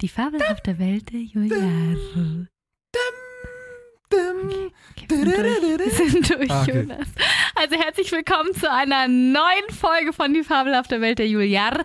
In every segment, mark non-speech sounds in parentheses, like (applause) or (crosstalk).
Die fabelhafte Welt der Juliare. Okay, wir sind durch, wir sind durch Ah, okay. Jonas. Also herzlich willkommen zu einer neuen Folge von Die fabelhafte Welt der Juliar.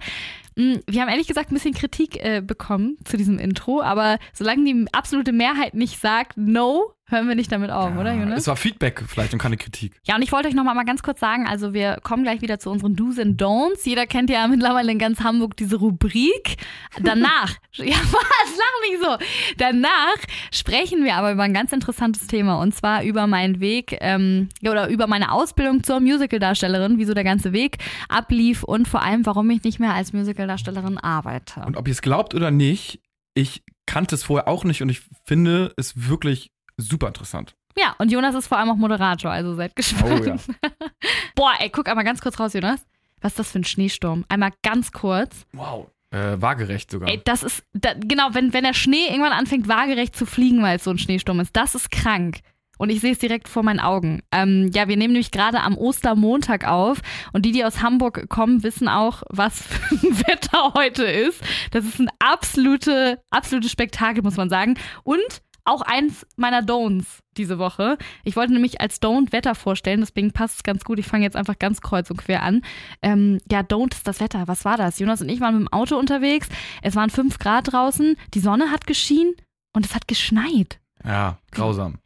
Mm, Wir haben ehrlich gesagt ein bisschen Kritik äh, bekommen zu diesem Intro, aber solange die absolute Mehrheit nicht sagt No, hören wir nicht damit auf, oder Jonas? Es war Feedback vielleicht und keine Kritik. Ja, und ich wollte euch noch mal, ganz kurz sagen, also wir kommen gleich wieder zu unseren Do's and Don'ts. Jeder kennt ja mittlerweile in ganz Hamburg diese Rubrik. Danach, (laughs) (laughs) ja was, lach nicht so. Danach sprechen wir aber über ein ganz interessantes Thema und zwar über meinen Weg ähm, ja, oder über meine Ausbildung zur Musicaldarstellerin, wie so der ganze Weg ablief und vor allem, warum ich nicht mehr als Musicaldarstellerin arbeite. Und ob ihr es glaubt oder nicht, ich kannte es vorher auch nicht und ich finde es wirklich super interessant. Ja, und Jonas ist vor allem auch Moderator, also seid gespannt. Oh ja. (laughs) Boah, ey, guck einmal ganz kurz raus, Jonas. Was ist das für ein Schneesturm? Einmal ganz kurz. Wow. Äh, waagerecht sogar. Ey, das ist, da, genau, wenn, wenn der Schnee irgendwann anfängt, waagerecht zu fliegen, weil es so ein Schneesturm ist, das ist krank. Und ich sehe es direkt vor meinen Augen. Ähm, ja, wir nehmen nämlich gerade am Ostermontag auf. Und die, die aus Hamburg kommen, wissen auch, was für ein (laughs) Wetter heute ist. Das ist ein absolute, absolutes Spektakel, muss man sagen. Und auch eins meiner Don'ts diese Woche. Ich wollte nämlich als Don't Wetter vorstellen, deswegen passt es ganz gut. Ich fange jetzt einfach ganz kreuz und quer an. Ähm, ja, Don't ist das Wetter. Was war das? Jonas und ich waren mit dem Auto unterwegs. Es waren fünf Grad draußen. Die Sonne hat geschienen und es hat geschneit. Ja, grausam.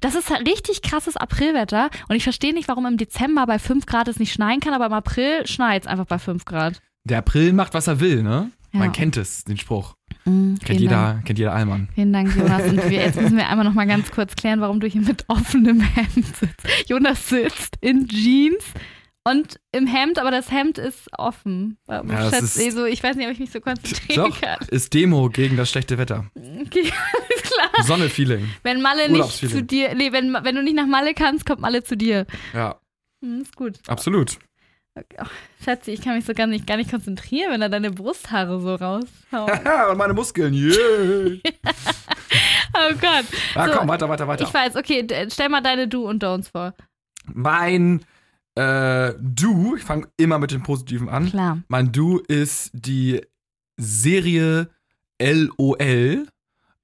Das ist richtig krasses Aprilwetter und ich verstehe nicht, warum im Dezember bei fünf Grad es nicht schneien kann, aber im April schneit es einfach bei fünf Grad. Der April macht, was er will, ne? Ja. Man kennt es, den Spruch. Mhm, Kennt jeder, Dank. kennt jeder Allmann. Vielen Dank, Jonas. Und wir, jetzt müssen wir einmal noch mal ganz kurz klären, warum du hier mit offenem Hemd sitzt. Jonas sitzt in Jeans und im Hemd, aber das Hemd ist offen. Ja, das ist- eh so, ich weiß nicht, ob ich mich so konzentrieren Doch, kann. ist Demo gegen das schlechte Wetter. Okay, alles klar. Sonne-Feeling. Wenn Malle nicht Urlaubsfeeling. zu dir, nee, wenn, wenn du nicht nach Malle kannst, kommt Malle zu dir. Ja, Hm, ist gut. absolut. Schatzi, ich kann mich so gar nicht, gar nicht konzentrieren, wenn da deine Brusthaare so raushauen. (laughs) Ja, und meine Muskeln, yeah. (laughs) Oh Gott. Ja, So, komm, weiter, weiter, weiter. Ich weiß, okay, stell mal deine Do und Don'ts vor. Mein äh, Du, ich fange immer mit dem Positiven an. Klar. Mein Du ist die Serie LOL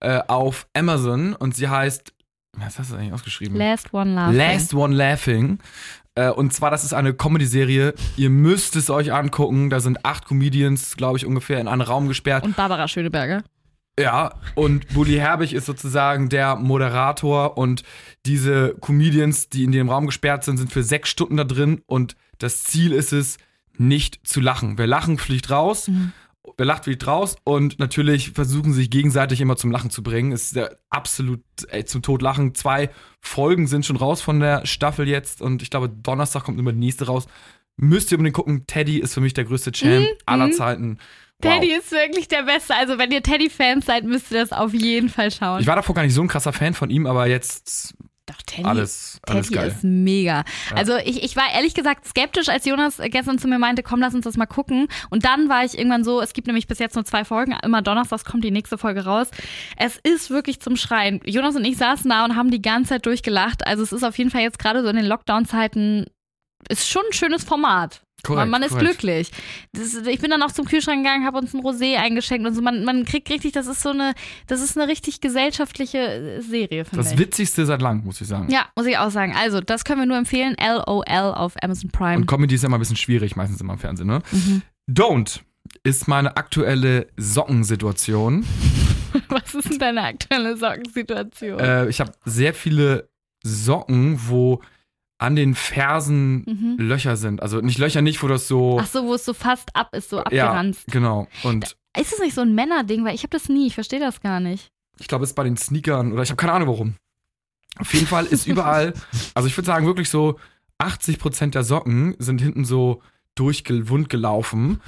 äh, auf Amazon und sie heißt, was hast du eigentlich ausgeschrieben? Last One Laughing. Last One Laughing. Äh, und zwar, das ist eine Comedy-Serie. Ihr müsst es euch angucken. Da sind acht Comedians, glaube ich, ungefähr in einen Raum gesperrt. Und Barbara Schöneberger. Ja, und Bully Herbig ist sozusagen der Moderator und diese Comedians, die in dem Raum gesperrt sind, sind für sechs Stunden da drin und das Ziel ist es, nicht zu lachen. Wer lachen, fliegt raus. Mhm. Wer lacht, fliegt raus und natürlich versuchen sich gegenseitig immer zum Lachen zu bringen. Es ist der absolut ey, zum Tod lachen. Zwei Folgen sind schon raus von der Staffel jetzt und ich glaube, Donnerstag kommt immer die nächste raus. Müsst ihr unbedingt gucken. Teddy ist für mich der größte Champ aller Zeiten. Wow. Teddy ist wirklich der Beste. Also, wenn ihr Teddy-Fans seid, müsst ihr das auf jeden Fall schauen. Ich war davor gar nicht so ein krasser Fan von ihm, aber jetzt Doch, Teddy, alles, alles Teddy geil. ist mega. Also ich, ich war ehrlich gesagt skeptisch, als Jonas gestern zu mir meinte, komm, lass uns das mal gucken. Und dann war ich irgendwann so, es gibt nämlich bis jetzt nur zwei Folgen, immer donnerstags kommt die nächste Folge raus. Es ist wirklich zum Schreien. Jonas und ich saßen da und haben die ganze Zeit durchgelacht. Also es ist auf jeden Fall jetzt gerade so in den Lockdown-Zeiten, ist schon ein schönes Format. Korrekt, man, man ist korrekt. glücklich. Das, ich bin dann auch zum Kühlschrank gegangen, habe uns ein Rosé eingeschenkt und so. Man, man kriegt richtig, das ist so eine, das ist eine richtig gesellschaftliche äh, Serie, finde Das ich. Witzigste seit lang, muss ich sagen. Ja, muss ich auch sagen. Also, das können wir nur empfehlen. LOL auf Amazon Prime. Und Comedy ist ja immer ein bisschen schwierig, meistens immer im Fernsehen, ne? Mhm. Don't ist meine aktuelle Sockensituation. (laughs) Was ist denn deine aktuelle Sockensituation? Äh, ich habe sehr viele Socken, wo an den Fersen Mhm. Löcher sind. Also nicht Löcher nicht, wo das so. Ach so, wo es so fast ab ist, so ja, abgeranzt. genau. Und Ist das nicht so ein Männerding? Weil ich habe das nie, ich verstehe das gar nicht. ich glaube, es ist bei den Sneakern oder ich habe keine Ahnung warum. Auf jeden Fall ist überall, (laughs) also ich würde sagen, wirklich so 80% der Socken sind hinten so durchwund gelaufen.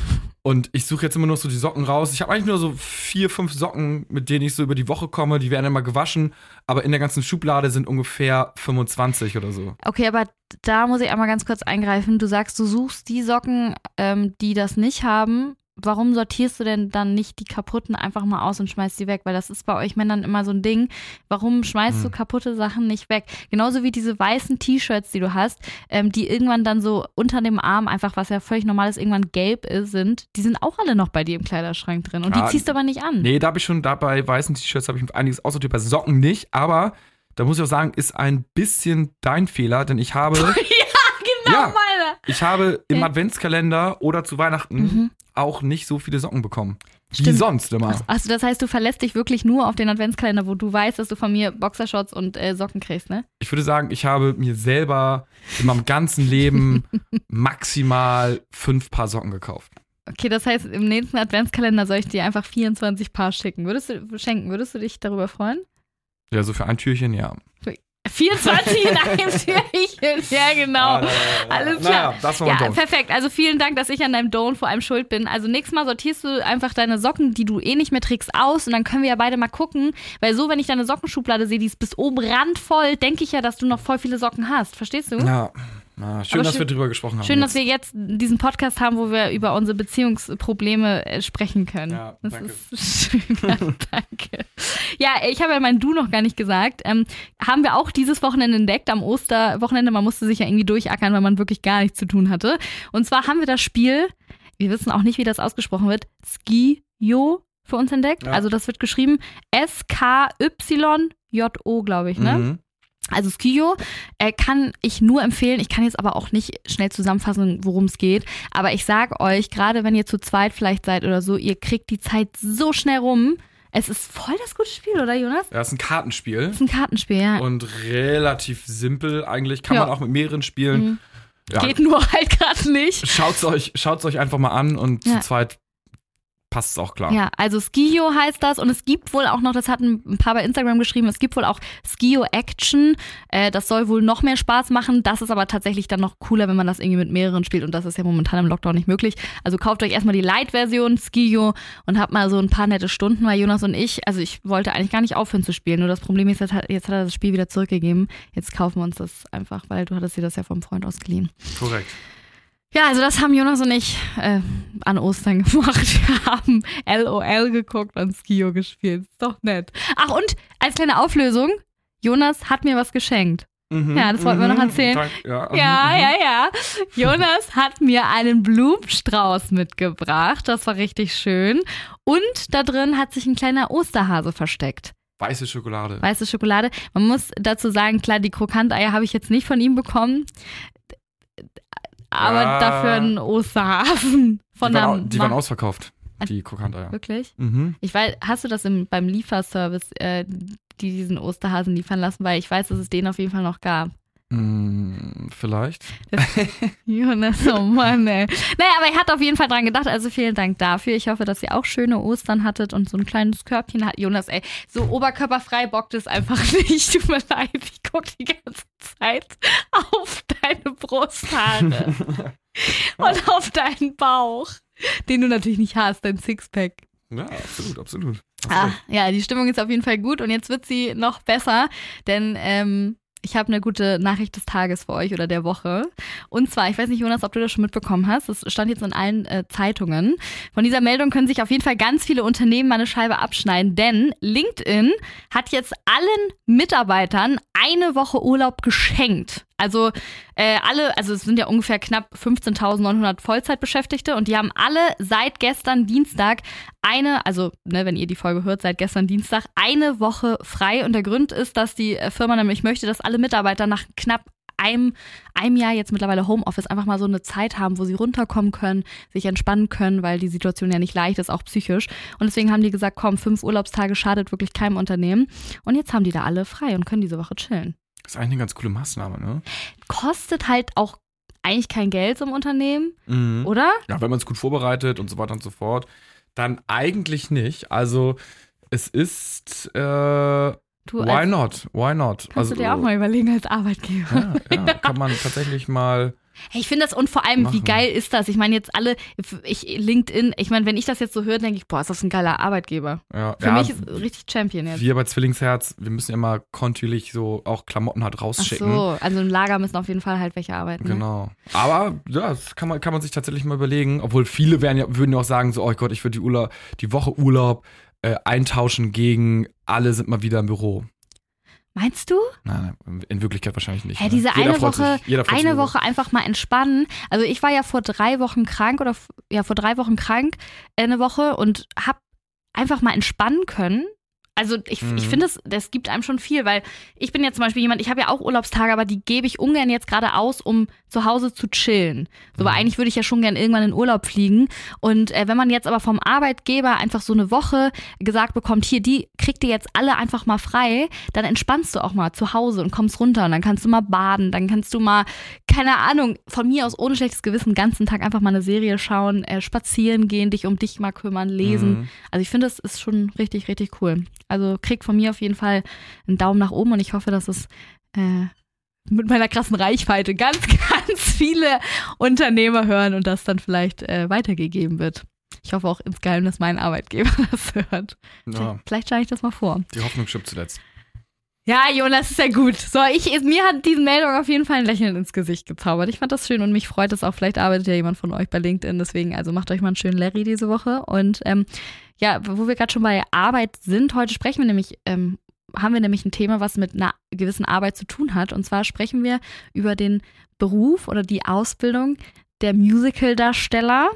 Und ich suche jetzt immer nur so die Socken raus. Ich habe eigentlich nur so vier, fünf Socken, mit denen ich so über die Woche komme. Die werden immer gewaschen. Aber in der ganzen Schublade sind ungefähr 25 oder so. Okay, aber da muss ich einmal ganz kurz eingreifen. Du sagst, du suchst die Socken, ähm, die das nicht haben. Warum sortierst du denn dann nicht die kaputten einfach mal aus und schmeißt die weg? Weil das ist bei euch Männern immer so ein Ding. Warum schmeißt Hm. du kaputte Sachen nicht weg? Genauso wie diese weißen T-Shirts, die du hast, ähm, die irgendwann dann so unter dem Arm einfach, was ja völlig normal ist, irgendwann gelb ist, sind. Die sind auch alle noch bei dir im Kleiderschrank drin. Und Ja, die ziehst du aber nicht an. Nee, da habe ich schon, da bei weißen T-Shirts habe ich einiges aussortiert, bei Socken nicht, aber da muss ich auch sagen, ist ein bisschen dein Fehler, denn ich habe, (laughs) genau Ja. (laughs) ich habe im. Adventskalender oder zu Weihnachten Mhm. auch nicht so viele Socken bekommen. Wie Stimmt. sonst immer. Also das heißt, du verlässt dich wirklich nur auf den Adventskalender, wo du weißt, dass du von mir Boxershorts und äh, Socken kriegst, ne? Ich würde sagen, ich habe mir selber in meinem ganzen Leben (laughs) maximal fünf Paar Socken gekauft. Okay, das heißt, im nächsten Adventskalender soll ich dir einfach 24 Paar schicken. Würdest du schenken? Würdest du dich darüber freuen? Ja, so für ein Türchen, ja. 24 in einem (laughs) Türchen, ja genau. Alles klar. Naja, das war Ja, perfekt. Also vielen Dank, dass ich an deinem Don't vor allem schuld bin. Also nächstes Mal sortierst du einfach deine Socken, die du eh nicht mehr trägst, aus und dann können wir ja beide mal gucken. Weil so, wenn ich deine Sockenschublade sehe, die ist bis oben randvoll, denke ich ja, dass du noch voll viele Socken hast. Verstehst du? Ja, na, schön, Aber dass schön- wir drüber gesprochen haben. Schön, dass jetzt. wir jetzt diesen Podcast haben, wo wir über unsere Beziehungsprobleme äh, sprechen können. Ja, das danke. ist (laughs) schön. Ja, danke. Ja, ich habe ja mein Du noch gar nicht gesagt. Ähm, haben wir auch dieses Wochenende entdeckt, am Osterwochenende. Man musste sich ja irgendwie durchackern, weil man wirklich gar nichts zu tun hatte. Und zwar haben wir das Spiel, wir wissen auch nicht, wie das ausgesprochen wird, Skio für uns entdeckt. Ja. Also das wird geschrieben S-K-Y-J-O, glaube ich, ne? Mhm. Also Skio äh, kann ich nur empfehlen. Ich kann jetzt aber auch nicht schnell zusammenfassen, worum es geht. Aber ich sag euch, gerade wenn ihr zu zweit vielleicht seid oder so, ihr kriegt die Zeit so schnell rum. Es ist voll das gute Spiel, oder Jonas? Ja, ist ein Kartenspiel Das ist ein Kartenspiel, ja. und relativ simpel eigentlich. Kann Ja. man auch mit mehreren spielen. Mhm. Ja, Geht nur halt gerade nicht. Schaut's euch, schaut's euch einfach mal an und Ja. zu zweit passt es auch klar. Ja, also Skio heißt das und es gibt wohl auch noch, das hatten ein paar bei Instagram geschrieben, es gibt wohl auch Skio Action. Äh, das soll wohl noch mehr Spaß machen. Das ist aber tatsächlich dann noch cooler, wenn man das irgendwie mit mehreren spielt und das ist ja momentan im Lockdown nicht möglich. Also kauft euch erstmal die Light-Version Skio und habt mal so ein paar nette Stunden, weil Jonas und ich, also ich wollte eigentlich gar nicht aufhören zu spielen, nur das Problem ist, jetzt hat, jetzt hat er das Spiel wieder zurückgegeben. Jetzt kaufen wir uns das einfach, weil du hattest dir das ja vom Freund ausgeliehen. Korrekt. Ja, also das haben Jonas und ich äh, an Ostern (laughs) gemacht. Wir haben LOL geguckt und Skio gespielt. Ist doch nett. Ach, und als kleine Auflösung, Jonas hat mir was geschenkt. Mhm, Ja, das wollten wir noch erzählen. Dank- (laughs) Ja, mhm, Ja, mhm. ja, ja. Jonas hat mir einen Blumenstrauß mitgebracht. Das war richtig schön. Und da drin hat sich ein kleiner Osterhase versteckt. Weiße Schokolade. Weiße Schokolade. Man muss dazu sagen, klar, die Krokanteier habe ich jetzt nicht von ihm bekommen. Aber Ja. dafür einen Osterhasen. Von die waren, der die waren ausverkauft, die Krokanteier. Wirklich? Mhm. Ich weiß, hast du das im, beim Lieferservice, äh, die diesen Osterhasen liefern lassen? Weil ich weiß, dass es den auf jeden Fall noch gab. Mm, vielleicht. (laughs) Jonas, oh Mann, ey. Naja, aber er hat auf jeden Fall dran gedacht, also vielen Dank dafür. Ich hoffe, dass ihr auch schöne Ostern hattet und so ein kleines Körbchen hat. Jonas, ey, so oberkörperfrei bockt es einfach (laughs) nicht. Tut mir leid, ich gucke die ganze Zeit auf deine Brusthaare (laughs) und auf deinen Bauch, den du natürlich nicht hast, dein Sixpack. Ja, absolut, absolut. Ah, ja, die Stimmung ist auf jeden Fall gut und jetzt wird sie noch besser, denn ähm, ich habe eine gute Nachricht des Tages für euch oder der Woche. Und zwar, ich weiß nicht, Jonas, ob du das schon mitbekommen hast, das stand jetzt in allen äh, Zeitungen. Von dieser Meldung können sich auf jeden Fall ganz viele Unternehmen mal eine Scheibe abschneiden, denn LinkedIn hat jetzt allen Mitarbeitern eine Woche Urlaub geschenkt. Also äh, alle, also es sind ja ungefähr knapp 15.900 Vollzeitbeschäftigte und die haben alle seit gestern Dienstag eine, also ne, wenn ihr die Folge hört, seit gestern Dienstag eine Woche frei. Und der Grund ist, dass die äh, Firma nämlich möchte, dass alle Mitarbeiter nach knapp einem, einem Jahr jetzt mittlerweile Homeoffice einfach mal so eine Zeit haben, wo sie runterkommen können, sich entspannen können, weil die Situation ja nicht leicht ist, auch psychisch. Und deswegen haben die gesagt, komm, fünf Urlaubstage schadet wirklich keinem Unternehmen. Und jetzt haben die da alle frei und können diese Woche chillen. Das ist eigentlich eine ganz coole Maßnahme, ne? Kostet halt auch eigentlich kein Geld so im Unternehmen, Mhm. oder? Ja, wenn man es gut vorbereitet und so weiter und so fort, dann eigentlich nicht. Also es ist, äh, Du Why not? Why not? kannst du dir auch mal überlegen als Arbeitgeber. Ja, ja, (laughs) kann man tatsächlich mal. Hey, ich finde das und vor allem, wie Machen. geil ist das? Ich meine jetzt alle, ich LinkedIn, ich meine, wenn ich das jetzt so höre, denke ich, boah, ist das ein geiler Arbeitgeber. Ja, Für ja, mich ist richtig Champion jetzt. wir bei Zwillingsherz, wir müssen ja immer kontinuierlich so auch Klamotten halt Ach rausschicken. so, also im Lager müssen auf jeden Fall halt welche arbeiten. ne? Genau. Aber ja, das kann man, kann man sich tatsächlich mal überlegen. Obwohl viele wären ja, würden ja auch sagen, so, oh Gott, ich würde die, Urlaub, die Woche Urlaub äh, eintauschen gegen alle sind mal wieder im Büro. Meinst du? Nein, nein, in Wirklichkeit wahrscheinlich nicht. Hä, ne? diese Jeder eine Woche, sich, eine Woche einfach mal entspannen. Also ich war ja vor drei Wochen krank oder ja vor drei Wochen krank äh, eine Woche und hab einfach mal entspannen können. Also ich, Mhm. ich finde, das, das gibt einem schon viel, weil ich bin ja zum Beispiel jemand, ich habe ja auch Urlaubstage, aber die gebe ich ungern jetzt gerade aus, um zu Hause zu chillen. So, weil Mhm. eigentlich würde ich ja schon gern irgendwann in Urlaub fliegen. Und äh, wenn man jetzt aber vom Arbeitgeber einfach so eine Woche gesagt bekommt, hier, die kriegt ihr jetzt alle einfach mal frei, dann entspannst du auch mal zu Hause und kommst runter und dann kannst du mal baden, dann kannst du mal, keine Ahnung, von mir aus ohne schlechtes Gewissen den ganzen Tag einfach mal eine Serie schauen, äh, spazieren gehen, dich um dich mal kümmern, lesen. Mhm. Also ich finde, das ist schon richtig, richtig cool. Also kriegt von mir auf jeden Fall einen Daumen nach oben und ich hoffe, dass es äh, mit meiner krassen Reichweite ganz, (laughs) ganz viele Unternehmer hören und das dann vielleicht äh, weitergegeben wird. Ich hoffe auch insgeheim, dass mein Arbeitgeber (laughs) das hört. Ja, Vielleicht schlage ich das mal vor. die Hoffnung stirbt zuletzt. Ja, Jonas, ist ja gut. So, ich, mir hat diese Meldung auf jeden Fall ein Lächeln ins Gesicht gezaubert. Ich fand das schön und mich freut es auch. Vielleicht arbeitet ja jemand von euch bei LinkedIn. Deswegen, also macht euch mal einen schönen Larry diese Woche. Und ähm, ja, wo wir gerade schon bei Arbeit sind, heute sprechen wir nämlich, ähm, haben wir nämlich ein Thema, was mit einer gewissen Arbeit zu tun hat. Und zwar sprechen wir über den Beruf oder die Ausbildung der Musical-Darsteller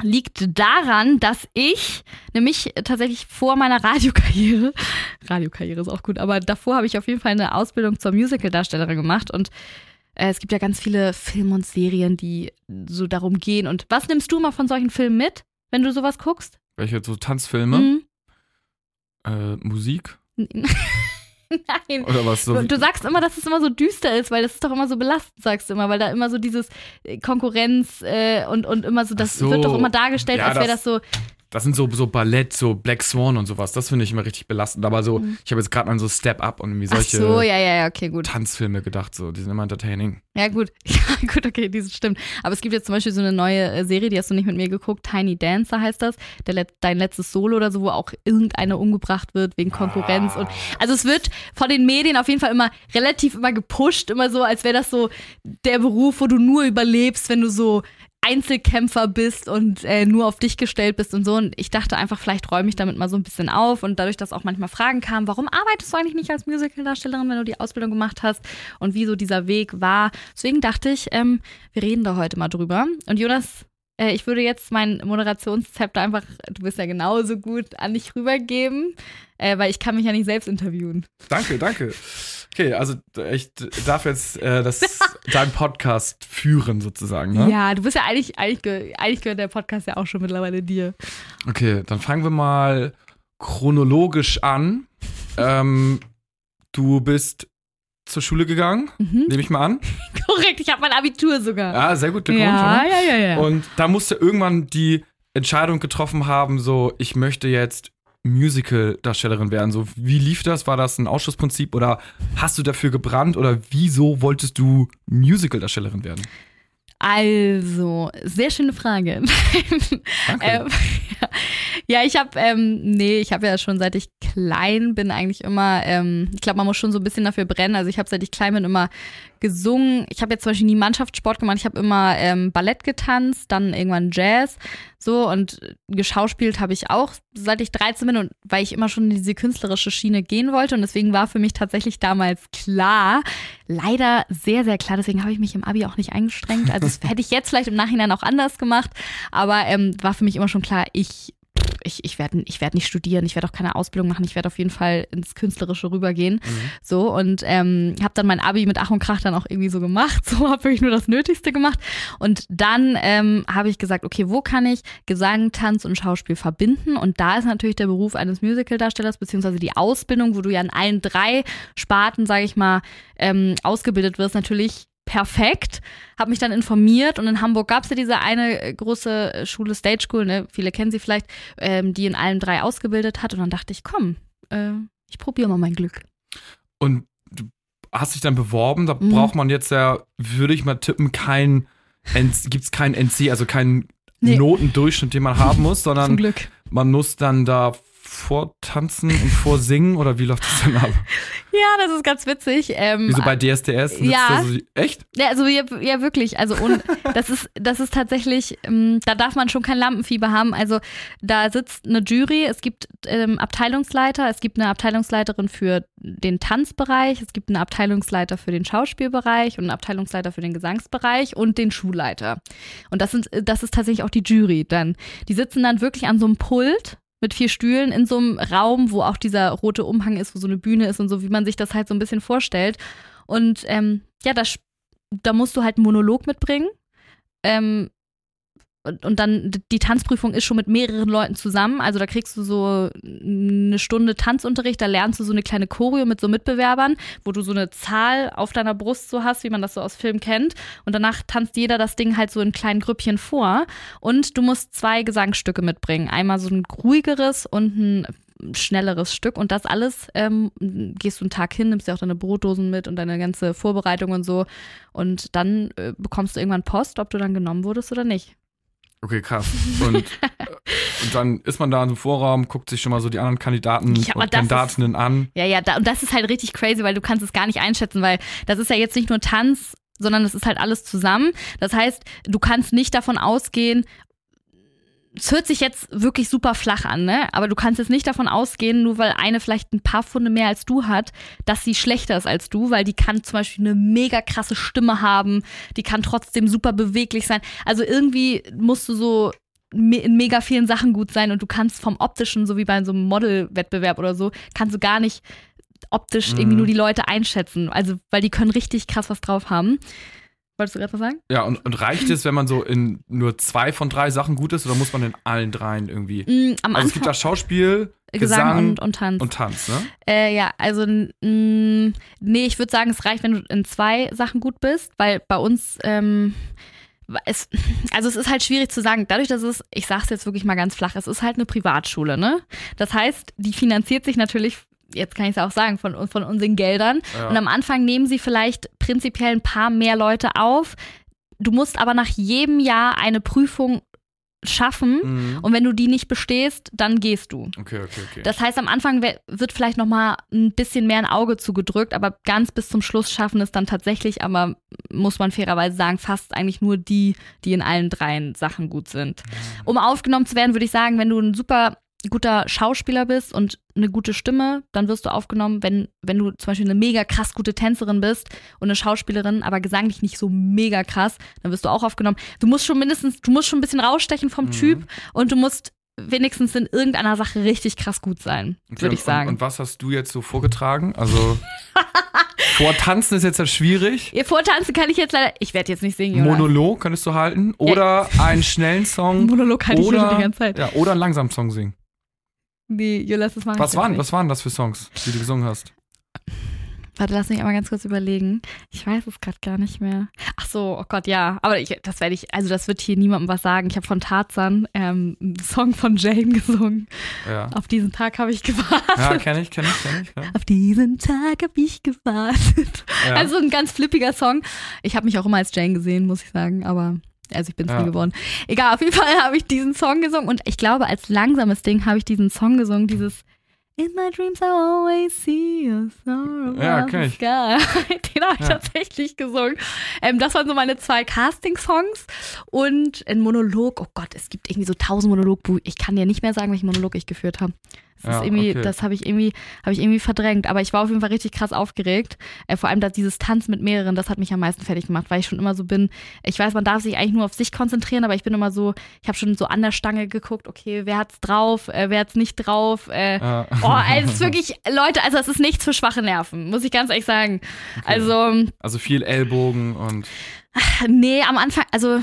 liegt daran, dass ich nämlich tatsächlich vor meiner Radiokarriere, (laughs) Radiokarriere ist auch gut, aber davor habe ich auf jeden Fall eine Ausbildung zur Musical-Darstellerin gemacht und äh, es gibt ja ganz viele Filme und Serien, die so darum gehen. Und was nimmst du mal von solchen Filmen mit, wenn du sowas guckst? Welche so Tanzfilme, Mhm. äh, Musik (laughs) (laughs) Nein. oder was so? Du, sagst immer, dass es immer so düster ist, weil das ist doch immer so belastend, sagst du immer, weil da immer so dieses äh, Konkurrenz äh, und, und immer so, das so. wird doch immer dargestellt, Ja, als wäre das so, Das sind so, so Ballett, so Black Swan und sowas. Das finde ich immer richtig belastend. Aber so, Mhm. ich habe jetzt gerade an so Step Up und irgendwie ach solche so, ja, ja, ja, okay, gut. Tanzfilme gedacht. So, die sind immer entertaining. Ja, gut. (laughs) Ja, gut, okay, dieses stimmt. Aber es gibt jetzt zum Beispiel so eine neue äh, Serie, die hast du nicht mit mir geguckt. Tiny Dancer heißt das. Der, dein letztes Solo oder so, wo auch irgendeiner umgebracht wird wegen Konkurrenz. Und, also es wird von den Medien auf jeden Fall immer relativ immer gepusht, immer so, als wäre das so der Beruf, wo du nur überlebst, wenn du so Einzelkämpfer bist und äh, nur auf dich gestellt bist und so. Und ich dachte einfach, vielleicht räume ich damit mal so ein bisschen auf. Und dadurch, dass auch manchmal Fragen kamen, warum arbeitest du eigentlich nicht als Musicaldarstellerin, wenn du die Ausbildung gemacht hast und wie so dieser Weg war. Deswegen dachte ich, ähm, wir reden da heute mal drüber. Und Jonas, äh, ich würde jetzt mein Moderationszepter einfach, du bist ja genauso gut, an dich rübergeben, äh, weil ich kann mich ja nicht selbst interviewen. Danke, danke. Okay, also ich darf jetzt äh, das, (laughs) deinen Podcast führen sozusagen, ne? Ja, du bist ja eigentlich, eigentlich, ge- eigentlich gehört der Podcast ja auch schon mittlerweile dir. Okay, dann fangen wir mal chronologisch an. (laughs) ähm, du bist zur Schule gegangen, Mhm. nehme ich mal an. (laughs) Korrekt, ich habe mein Abitur sogar. Ja, sehr gut, Glückwunsch. ja, ja, ja, ja. Und da musste irgendwann die Entscheidung getroffen haben, so, ich möchte jetzt Musical-Darstellerin werden. So, wie lief das? War das ein Ausschlussprinzip oder hast du dafür gebrannt oder wieso wolltest du Musical-Darstellerin werden? Also, sehr schöne Frage. Danke. (laughs) ähm, ja, ich habe, ähm, nee, ich habe ja schon seit ich klein bin eigentlich immer, ähm, ich glaube, man muss schon so ein bisschen dafür brennen. Also ich habe seit ich klein bin immer gesungen. Ich habe jetzt zum Beispiel nie Mannschaftssport gemacht. Ich habe immer ähm, Ballett getanzt, dann irgendwann Jazz, so und geschauspielt habe ich auch seit ich 13 bin und weil ich immer schon in diese künstlerische Schiene gehen wollte und deswegen war für mich tatsächlich damals klar, leider sehr, sehr klar. Deswegen habe ich mich im Abi auch nicht eingestrengt. Also das (laughs) hätte ich jetzt vielleicht im Nachhinein auch anders gemacht, aber ähm, war für mich immer schon klar, ich ich, ich werde ich werd nicht studieren, ich werde auch keine Ausbildung machen, ich werde auf jeden Fall ins Künstlerische rübergehen. So und ähm, habe dann mein Abi mit Ach und Krach dann auch irgendwie so gemacht. (laughs) So habe wirklich nur das Nötigste gemacht. Und dann ähm, habe ich gesagt, okay, wo kann ich Gesang, Tanz und Schauspiel verbinden? Und da ist natürlich der Beruf eines Musicaldarstellers, beziehungsweise die Ausbildung, wo du ja in allen drei Sparten, sage ich mal, ähm, ausgebildet wirst, natürlich perfekt, habe mich dann informiert und in Hamburg gab es ja diese eine äh, große äh, Schule, Stage School, ne? viele kennen sie vielleicht, ähm, die in allen drei ausgebildet hat und dann dachte ich, komm, äh, ich probiere mal mein Glück. Und du hast dich dann beworben, da Mhm. braucht man jetzt ja, würde ich mal tippen, kein, gibt es keinen NC, also keinen Nee. Notendurchschnitt, den man haben muss, (laughs) sondern Glück. man muss dann da vortanzen und vorsingen oder wie läuft das denn ab? (laughs) Ja, das ist ganz witzig. Ähm, Wie so bei DSDS? sitzt ja. So, echt? Ja, also ja, ja wirklich. Also und (laughs) das ist, das ist tatsächlich, ähm, da darf man schon kein Lampenfieber haben. Also da sitzt eine Jury, es gibt ähm, Abteilungsleiter, es gibt eine Abteilungsleiterin für den Tanzbereich, es gibt einen Abteilungsleiter für den Schauspielbereich und einen Abteilungsleiter für den Gesangsbereich und den Schulleiter. Und das sind, das ist tatsächlich auch die Jury dann. Die sitzen dann wirklich an so einem Pult mit vier Stühlen in so einem Raum, wo auch dieser rote Umhang ist, wo so eine Bühne ist und so, wie man sich das halt so ein bisschen vorstellt. Und ähm, ja, da, da musst du halt einen Monolog mitbringen. Ähm, und, dann die Tanzprüfung ist schon mit mehreren Leuten zusammen. Also da kriegst du so eine Stunde Tanzunterricht, da lernst du so eine kleine Choreo mit so Mitbewerbern, wo du so eine Zahl auf deiner Brust so hast, wie man das so aus Filmen kennt. Und danach tanzt jeder das Ding halt so in kleinen Grüppchen vor. Und du musst zwei Gesangsstücke mitbringen. Einmal so ein ruhigeres und ein schnelleres Stück und das alles ähm, gehst du einen Tag hin, nimmst dir auch deine Brotdosen mit und deine ganze Vorbereitung und so und dann äh, bekommst du irgendwann Post, ob du dann genommen wurdest oder nicht. Okay, krass. Und, (laughs) äh, und dann ist man da im Vorraum, guckt sich schon mal so die anderen Kandidaten Ja, und Kandidatinnen an. Ja, ja, da, und das ist halt richtig crazy, weil du kannst es gar nicht einschätzen, weil das ist ja jetzt nicht nur Tanz, sondern das ist halt alles zusammen. Das heißt, du kannst nicht davon ausgehen, es hört sich jetzt wirklich super flach an, ne? Aber du kannst jetzt nicht davon ausgehen, nur weil eine vielleicht ein paar Funde mehr als du hat, dass sie schlechter ist als du, weil die kann zum Beispiel eine mega krasse Stimme haben, die kann trotzdem super beweglich sein. Also irgendwie musst du so in mega vielen Sachen gut sein und du kannst vom optischen, so wie bei so einem Modelwettbewerb oder so, kannst du gar nicht optisch Mhm. irgendwie nur die Leute einschätzen. Also, weil die können richtig krass was drauf haben. Wolltest du gerade was sagen? Ja, und, und reicht es, wenn man so in nur zwei von drei Sachen gut ist oder muss man in allen dreien irgendwie? Mm, am Also es gibt Anfang da Schauspiel, Gesang, Gesang und, und Tanz. und Tanz, ne? Äh, ja, also mm, nee, ich würde sagen, es reicht, wenn du in zwei Sachen gut bist, weil bei uns ähm, es, (laughs) also es ist halt schwierig zu sagen, dadurch, dass es, ich sag's jetzt wirklich mal ganz flach, es ist halt eine Privatschule, ne? Das heißt, die finanziert sich natürlich, jetzt kann ich es auch sagen, von, von unseren Geldern. Ja. Und am Anfang nehmen sie vielleicht prinzipiell ein paar mehr Leute auf. Du musst aber nach jedem Jahr eine Prüfung schaffen. Mhm. Und wenn du die nicht bestehst, dann gehst du. Okay, okay, okay. Das heißt, am Anfang wird vielleicht noch mal ein bisschen mehr ein Auge zugedrückt, aber ganz bis zum Schluss schaffen es dann tatsächlich, aber muss man fairerweise sagen, fast eigentlich nur die, die in allen dreien Sachen gut sind. Um aufgenommen zu werden, würde ich sagen, wenn du ein super guter Schauspieler bist und eine gute Stimme, dann wirst du aufgenommen. Wenn, wenn du zum Beispiel eine mega krass gute Tänzerin bist und eine Schauspielerin, aber gesanglich nicht so mega krass, dann wirst du auch aufgenommen. Du musst schon mindestens, du musst schon ein bisschen rausstechen vom Mhm. Typ und du musst wenigstens in irgendeiner Sache richtig krass gut sein, Okay, würde ich sagen. Und, und was hast du jetzt so vorgetragen? Also (laughs) Vortanzen ist jetzt ja schwierig. Ihr Vortanzen kann ich jetzt leider, ich werde jetzt nicht singen. Monolog könntest du halten oder einen schnellen Song (laughs) Monolog ich hier oder schon die ganze Zeit. ja, oder einen langsamen Song singen. Nee, Jonas, das mache ich Was waren was waren das für Songs, die du gesungen hast? Warte, lass mich einmal ganz kurz überlegen. Ich weiß es gerade gar nicht mehr. Ach so, oh Gott, ja. Aber ich, das werde ich, also das wird hier niemandem was sagen. Ich habe von Tarzan ähm, einen Song von Jane gesungen. Ja. Auf diesen Tag habe ich gewartet. Ja, kenne ich, kenne ich, kenne ich. Ja. Auf diesen Tag habe ich gewartet. Ja. Also ein ganz flippiger Song. Ich habe mich auch immer als Jane gesehen, muss ich sagen, aber also ich bin es Ja. nie geworden. Egal, auf jeden Fall (laughs) habe ich diesen Song gesungen und ich glaube, als langsames Ding habe ich diesen Song gesungen, dieses In my dreams I always see you so Ja, kenn ich. (laughs) Den habe ich Ja. tatsächlich gesungen. Ähm, das waren so meine zwei Casting-Songs und ein Monolog. Oh Gott, es gibt irgendwie so tausend Monolog. Ich kann dir nicht mehr sagen, welchen Monolog ich geführt habe. Das Ja, ist irgendwie, okay. das habe ich irgendwie, habe ich irgendwie verdrängt. Aber ich war auf jeden Fall richtig krass aufgeregt. Äh, vor allem dass dieses Tanz mit mehreren, das hat mich am meisten fertig gemacht, weil ich schon immer so bin. Ich weiß, man darf sich eigentlich nur auf sich konzentrieren, aber ich bin immer so, ich habe schon so an der Stange geguckt, okay, wer hat's drauf, äh, wer hat's nicht drauf. Äh, Ja. Oh, es ist wirklich, Leute, also es ist nichts für schwache Nerven, muss ich ganz ehrlich sagen. Also, Also viel Ellbogen und nee, am Anfang, also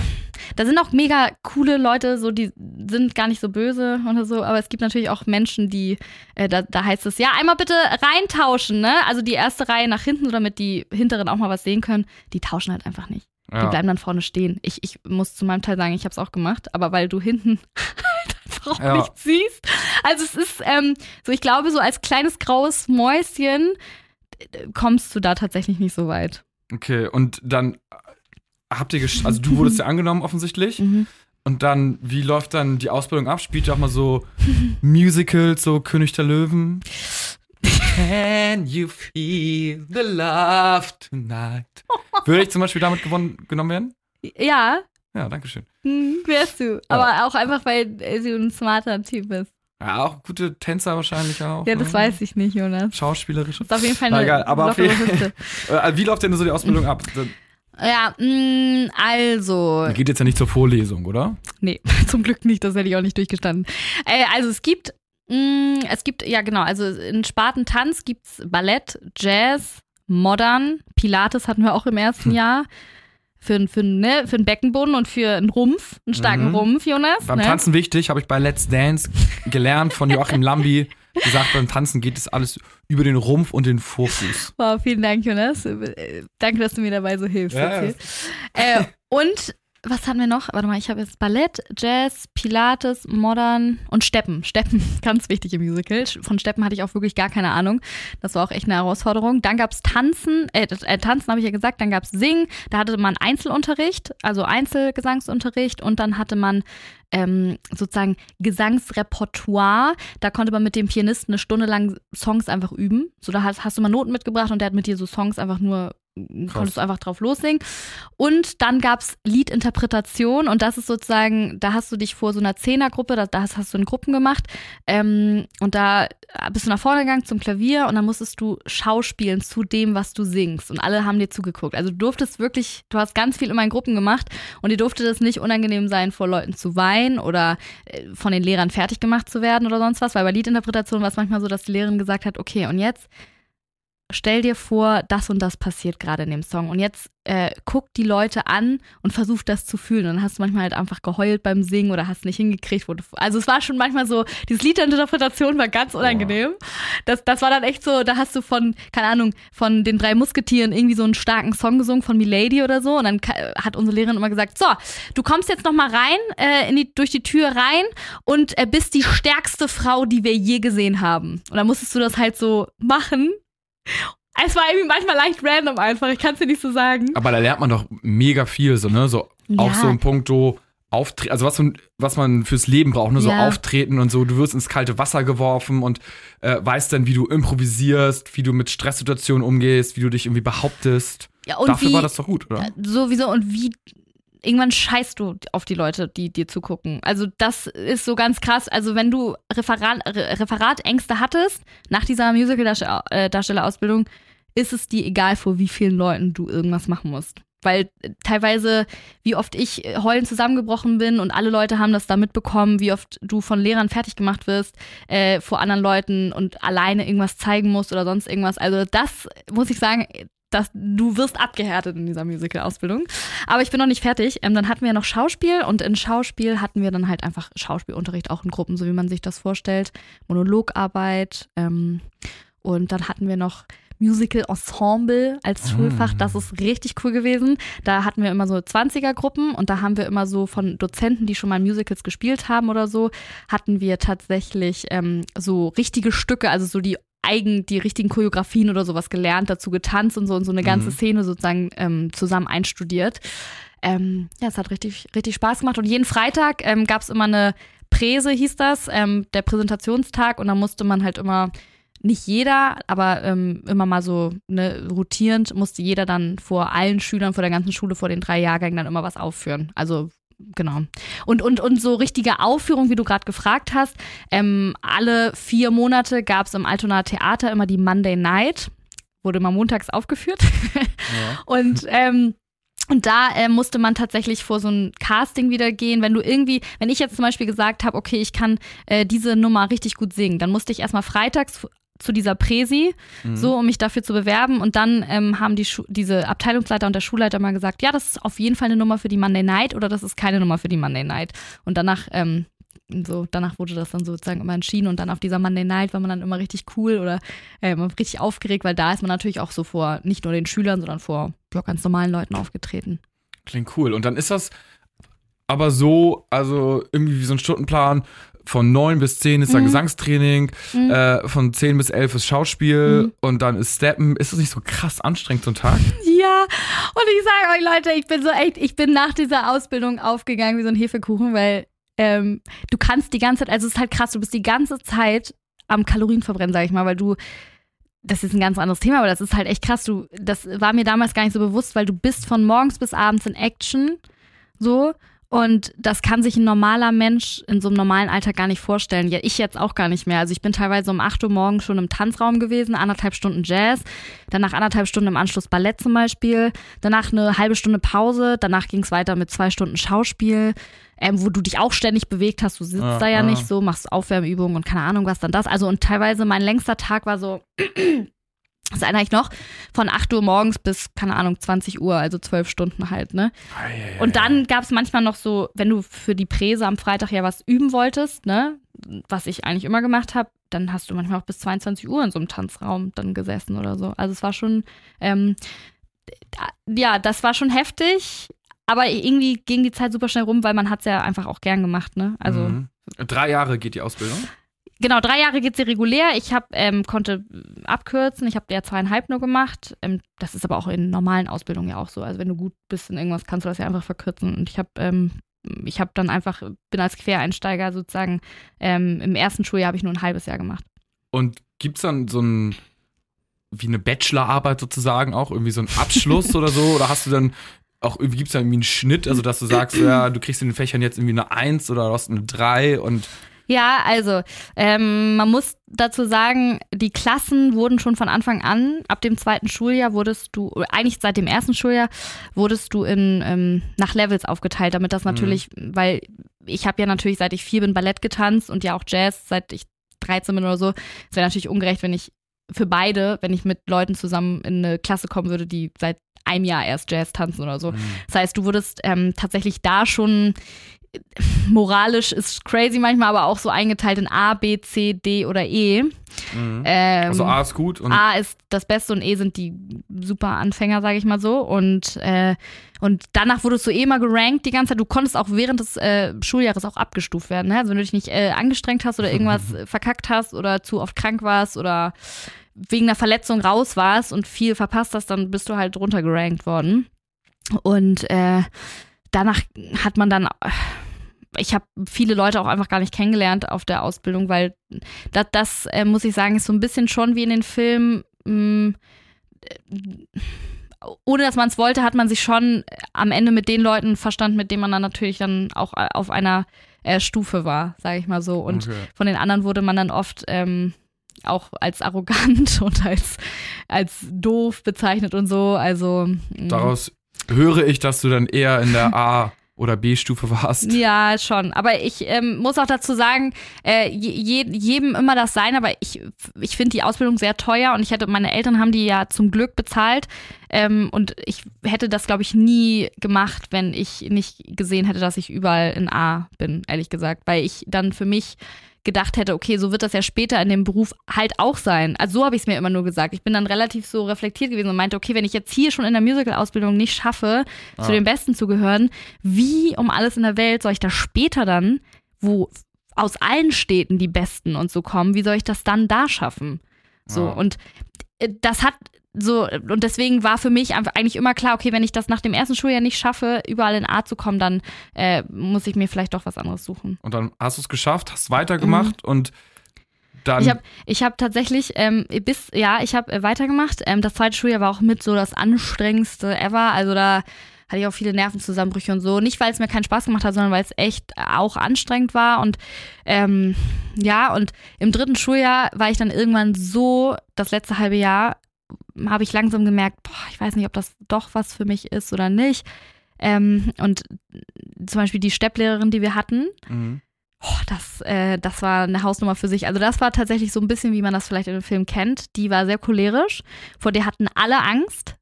da sind auch mega coole Leute, so die sind gar nicht so böse oder so, aber es gibt natürlich auch Menschen, die, äh, da, da heißt es, ja, einmal bitte reintauschen, ne? Also die erste Reihe nach hinten, so damit die hinteren auch mal was sehen können, die tauschen halt einfach nicht. Die ja. bleiben dann vorne stehen. Ich, ich muss zu meinem Teil sagen, ich habe es auch gemacht, aber weil du hinten (laughs) halt Frau Ja. nicht siehst. Also es ist ähm, so, ich glaube, so als kleines graues Mäuschen äh, kommst du da tatsächlich nicht so weit. Okay, und dann habt ihr, also du wurdest ja angenommen offensichtlich. Mhm. Und dann, wie läuft dann die Ausbildung ab? Spielt ihr auch mal so Musicals, so König der Löwen? Can you feel the love tonight? Würde ich zum Beispiel damit gewonnen, genommen werden? Ja, Ja, danke schön. hm, wärst du. Aber auch einfach, weil du ein smarter Typ bist. Ja, auch gute Tänzer wahrscheinlich auch. Ja, das ne? weiß ich nicht, Jonas. Schauspielerische. Ist auf jeden Fall Na eine egal, aber auf Hüfte. (laughs) Äh, Wie läuft denn so die Ausbildung ab? Ja, mh, also. Ihr geht jetzt ja nicht zur Vorlesung, oder? Nee, (laughs) zum Glück nicht, das hätte ich auch nicht durchgestanden. Äh, also es gibt, mh, es gibt, ja genau, also in Spartentanz gibt es Ballett, Jazz, Modern, Pilates hatten wir auch im ersten Jahr. Für, für, ne, für einen Beckenboden und für einen Rumpf, einen starken Mhm. Rumpf, Jonas. Beim ne? Tanzen wichtig, habe ich bei Let's Dance gelernt von Joachim Lambi. Gesagt, beim Tanzen geht es alles über den Rumpf und den Vorfuß. Wow, vielen Dank, Jonas. Äh, Danke, dass du mir dabei so hilfst. Ja, hier. Äh, und was hatten wir noch? Warte mal, ich habe jetzt Ballett, Jazz, Pilates, Modern und Steppen. Steppen, (laughs) ganz wichtig im Musical. Von Steppen hatte ich auch wirklich gar keine Ahnung. Das war auch echt eine Herausforderung. Dann gab es Tanzen, äh, äh, Tanzen habe ich ja gesagt, dann gab es Singen, da hatte man Einzelunterricht, also Einzelgesangsunterricht und dann hatte man ähm, sozusagen Gesangsrepertoire. Da konnte man mit dem Pianisten eine Stunde lang Songs einfach üben. So, da hast, hast du mal Noten mitgebracht und der hat mit dir so Songs einfach nur, konntest du einfach drauf lossingen. Und dann gab es Liedinterpretation und das ist sozusagen, da hast du dich vor so einer Zehnergruppe, da, da hast, hast du in Gruppen gemacht ähm, und da bist du nach vorne gegangen zum Klavier und dann musstest du schauspielen zu dem, was du singst und alle haben dir zugeguckt. Also du durftest wirklich, du hast ganz viel immer in Gruppen gemacht und dir durfte das nicht unangenehm sein, vor Leuten zu weinen oder äh, von den Lehrern fertig gemacht zu werden oder sonst was, weil bei Liedinterpretation war es manchmal so, dass die Lehrerin gesagt hat, okay, und jetzt stell dir vor, das und das passiert gerade in dem Song. Und jetzt äh, guck die Leute an und versuch das zu fühlen. Und dann hast du manchmal halt einfach geheult beim Singen oder hast nicht hingekriegt. Wo du, also es war schon manchmal so, dieses Lied der Interpretation war ganz unangenehm. Das, das war dann echt so, da hast du von, keine Ahnung, von den drei Musketieren irgendwie so einen starken Song gesungen von Milady oder so. Und dann hat unsere Lehrerin immer gesagt, so, du kommst jetzt noch mal rein, äh, in die, durch die Tür rein und äh, bist die stärkste Frau, die wir je gesehen haben. Und dann musstest du das halt so machen. Es war irgendwie manchmal leicht random einfach, ich kann es dir nicht so sagen. Aber da lernt man doch mega viel, so, ne? So, auch Ja. so im Punkto Auftreten, also was man, was man fürs Leben braucht, ne? So Ja. Auftreten und so. Du wirst ins kalte Wasser geworfen und äh, weißt dann, wie du improvisierst, wie du mit Stresssituationen umgehst, wie du dich irgendwie behauptest. Ja, und Dafür wie, war das doch gut, oder? Sowieso und wie irgendwann scheißt du auf die Leute, die dir zugucken. Also das ist so ganz krass. Also wenn du Referat, Re- Referatängste hattest nach dieser Musical-Darstellerausbildung, ist es dir egal, vor wie vielen Leuten du irgendwas machen musst. Weil teilweise, wie oft ich äh, heulend zusammengebrochen bin und alle Leute haben das da mitbekommen, wie oft du von Lehrern fertig gemacht wirst äh, vor anderen Leuten und alleine irgendwas zeigen musst oder sonst irgendwas. Also das muss ich sagen, dass du wirst abgehärtet in dieser Musical-Ausbildung. Aber ich bin noch nicht fertig. Ähm, dann hatten wir noch Schauspiel und in Schauspiel hatten wir dann halt einfach Schauspielunterricht auch in Gruppen, so wie man sich das vorstellt. Monologarbeit. Ähm, und dann hatten wir noch Musical Ensemble als Schulfach. Das ist richtig cool gewesen. Da hatten wir immer so 20er-Gruppen und da haben wir immer so von Dozenten, die schon mal Musicals gespielt haben oder so, hatten wir tatsächlich ähm, so richtige Stücke, also so die eigen, die richtigen Choreografien oder sowas gelernt, dazu getanzt und so und so eine ganze Mhm. Szene sozusagen ähm, zusammen einstudiert. Ähm, ja, es hat richtig, richtig Spaß gemacht und jeden Freitag ähm, gab es immer eine Präse, hieß das, ähm, der Präsentationstag und da musste man halt immer nicht jeder, aber ähm, immer mal so ne, rotierend musste jeder dann vor allen Schülern, vor der ganzen Schule, vor den drei Jahrgängen dann immer was aufführen. Also genau. Und, und, und so richtige Aufführung, wie du gerade gefragt hast, ähm, alle vier Monate gab es im Altonaer Theater immer die Monday Night, wurde immer montags aufgeführt. (laughs) Und ähm, und da äh, musste man tatsächlich vor so ein Casting wieder gehen. Wenn du irgendwie, wenn ich jetzt zum Beispiel gesagt habe, okay, ich kann äh, diese Nummer richtig gut singen, dann musste ich erstmal freitags zu dieser Präsi, Mhm. so um mich dafür zu bewerben. Und dann ähm, haben die Schu diese Abteilungsleiter und der Schulleiter mal gesagt, ja, das ist auf jeden Fall eine Nummer für die Monday Night oder das ist keine Nummer für die Monday Night. Und danach, ähm, so, danach wurde das dann sozusagen immer entschieden und dann auf dieser Monday Night war man dann immer richtig cool oder äh, immer richtig aufgeregt, weil da ist man natürlich auch so vor nicht nur den Schülern, sondern vor ja, ganz normalen Leuten aufgetreten. Klingt cool. Und dann ist das aber so, also irgendwie wie so ein Stundenplan, von 9 bis 10 ist dann Mhm. Gesangstraining, Mhm. äh, von 10 bis 11 ist Schauspiel Mhm. und dann ist Steppen. Ist das nicht so krass anstrengend so ein Tag? (laughs) Ja, und ich sage euch, Leute, ich bin so echt, ich bin nach dieser Ausbildung aufgegangen wie so ein Hefekuchen, weil ähm, du kannst die ganze Zeit, also es ist halt krass, du bist die ganze Zeit am Kalorienverbrennen, sag ich mal, weil du, das ist ein ganz anderes Thema, aber das ist halt echt krass. Du, das war mir damals gar nicht so bewusst, weil du bist von morgens bis abends in Action, so. Und das kann sich ein normaler Mensch in so einem normalen Alltag gar nicht vorstellen. Ja, ich jetzt auch gar nicht mehr. Also ich bin teilweise um 8 Uhr morgens schon im Tanzraum gewesen, anderthalb Stunden Jazz, danach anderthalb Stunden im Anschluss Ballett zum Beispiel, danach eine halbe Stunde Pause, danach ging es weiter mit zwei Stunden Schauspiel, ähm, wo du dich auch ständig bewegt hast. Du sitzt Ja, da ja ja. nicht so, machst Aufwärmübungen und keine Ahnung was dann das. Also und teilweise mein längster Tag war so, (clears throat) das erinnere ich noch, von 8 Uhr morgens bis, keine Ahnung, 20 Uhr, also zwölf Stunden halt, ne? Und dann gab es manchmal noch so, wenn du für die Präse am Freitag ja was üben wolltest, ne, was ich eigentlich immer gemacht habe, dann hast du manchmal auch bis 22 Uhr in so einem Tanzraum dann gesessen oder so. Also es war schon, ähm, ja, das war schon heftig, aber irgendwie ging die Zeit super schnell rum, weil man hat es ja einfach auch gern gemacht, ne? Also Mhm. Drei Jahre geht die Ausbildung. Genau, drei Jahre geht sie regulär. Ich hab, ähm, konnte äh, abkürzen. Ich habe der zweieinhalb nur gemacht. Ähm, das ist aber auch in normalen Ausbildungen ja auch so. Also wenn du gut bist in irgendwas, kannst du das ja einfach verkürzen. Und ich habe ähm, ich habe dann einfach, bin als Quereinsteiger sozusagen, ähm, im ersten Schuljahr habe ich nur ein halbes Jahr gemacht. Und gibt's dann so ein, wie eine Bachelorarbeit sozusagen auch, irgendwie so einen Abschluss oder so? Oder hast du dann auch, irgendwie gibt's da irgendwie einen Schnitt, also dass du sagst, ja, du kriegst in den Fächern jetzt irgendwie eine Eins oder du hast eine Drei und Ja, also ähm, man muss dazu sagen, die Klassen wurden schon von Anfang an, ab dem zweiten Schuljahr wurdest du, oder eigentlich seit dem ersten Schuljahr, wurdest du in ähm, nach Levels aufgeteilt, damit das natürlich, weil ich habe ja natürlich, seit ich vier bin, Ballett getanzt und ja auch Jazz, seit ich 13 bin oder so. Es wäre natürlich ungerecht, wenn ich für beide, wenn ich mit Leuten zusammen in eine Klasse kommen würde, die seit einem Jahr erst Jazz tanzen oder so. Das heißt, du wurdest ähm, tatsächlich da schon moralisch ist crazy manchmal, aber auch so eingeteilt in A, B, C, D oder E. Mhm. Ähm, also A ist gut und A ist das Beste und E sind die super Anfänger, sage ich mal so. Und, äh, und danach wurdest du eh mal gerankt die ganze Zeit. Du konntest auch während des äh, Schuljahres auch abgestuft werden. Ne? Also wenn du dich nicht äh, angestrengt hast oder irgendwas (laughs) verkackt hast oder zu oft krank warst oder wegen einer Verletzung raus warst und viel verpasst hast, dann bist du halt runtergerankt worden. Und äh, danach hat man dann ich habe viele Leute auch einfach gar nicht kennengelernt auf der Ausbildung, weil das, das äh, muss ich sagen, ist so ein bisschen schon wie in den Filmen. Mh, äh, ohne dass man es wollte, hat man sich schon am Ende mit den Leuten verstanden, mit denen man dann natürlich dann auch äh, auf einer äh, Stufe war, sage ich mal so. Und Okay. von den anderen wurde man dann oft ähm, auch als arrogant (laughs) und als, als doof bezeichnet und so. Also mh. daraus höre ich, dass du dann eher in der A- oder B-Stufe warst. Ja, schon. Aber ich ähm, muss auch dazu sagen, äh, je, jedem immer das sein, aber ich, ich finde die Ausbildung sehr teuer und ich hätte, meine Eltern haben die ja zum Glück bezahlt. Ähm, und ich hätte das, glaube ich, nie gemacht, wenn ich nicht gesehen hätte, dass ich überall in A bin, ehrlich gesagt. Weil ich dann für mich gedacht hätte, okay, so wird das ja später in dem Beruf halt auch sein. Also so habe ich es mir immer nur gesagt. Ich bin dann relativ so reflektiert gewesen und meinte, okay, wenn ich jetzt hier schon in der Musical-Ausbildung nicht schaffe, zu Ah. den Besten zu gehören, wie um alles in der Welt soll ich da später dann, wo aus allen Städten die Besten und so kommen, wie soll ich das dann da schaffen? So, Ja. und das hat so, und deswegen war für mich eigentlich immer klar, okay, wenn ich das nach dem ersten Schuljahr nicht schaffe, überall in A zu kommen, dann äh, muss ich mir vielleicht doch was anderes suchen. Und dann hast du es geschafft, hast weitergemacht und dann. Mhm. Ich habe ich hab tatsächlich ähm, bis, ja, ich habe äh, weitergemacht. Ähm, das zweite Schuljahr war auch mit so das anstrengendste ever. Also da hatte ich auch viele Nervenzusammenbrüche und so. Nicht, weil es mir keinen Spaß gemacht hat, sondern weil es echt auch anstrengend war. Und ähm, ja, und im dritten Schuljahr war ich dann irgendwann so, das letzte halbe Jahr, habe ich langsam gemerkt, boah, ich weiß nicht, ob das doch was für mich ist oder nicht. Ähm, und zum Beispiel die Stepplehrerin, die wir hatten, Mhm. Oh, das, äh, das war eine Hausnummer für sich. Also das war tatsächlich so ein bisschen, wie man das vielleicht in dem Film kennt. Die war sehr cholerisch. Vor der hatten alle Angst.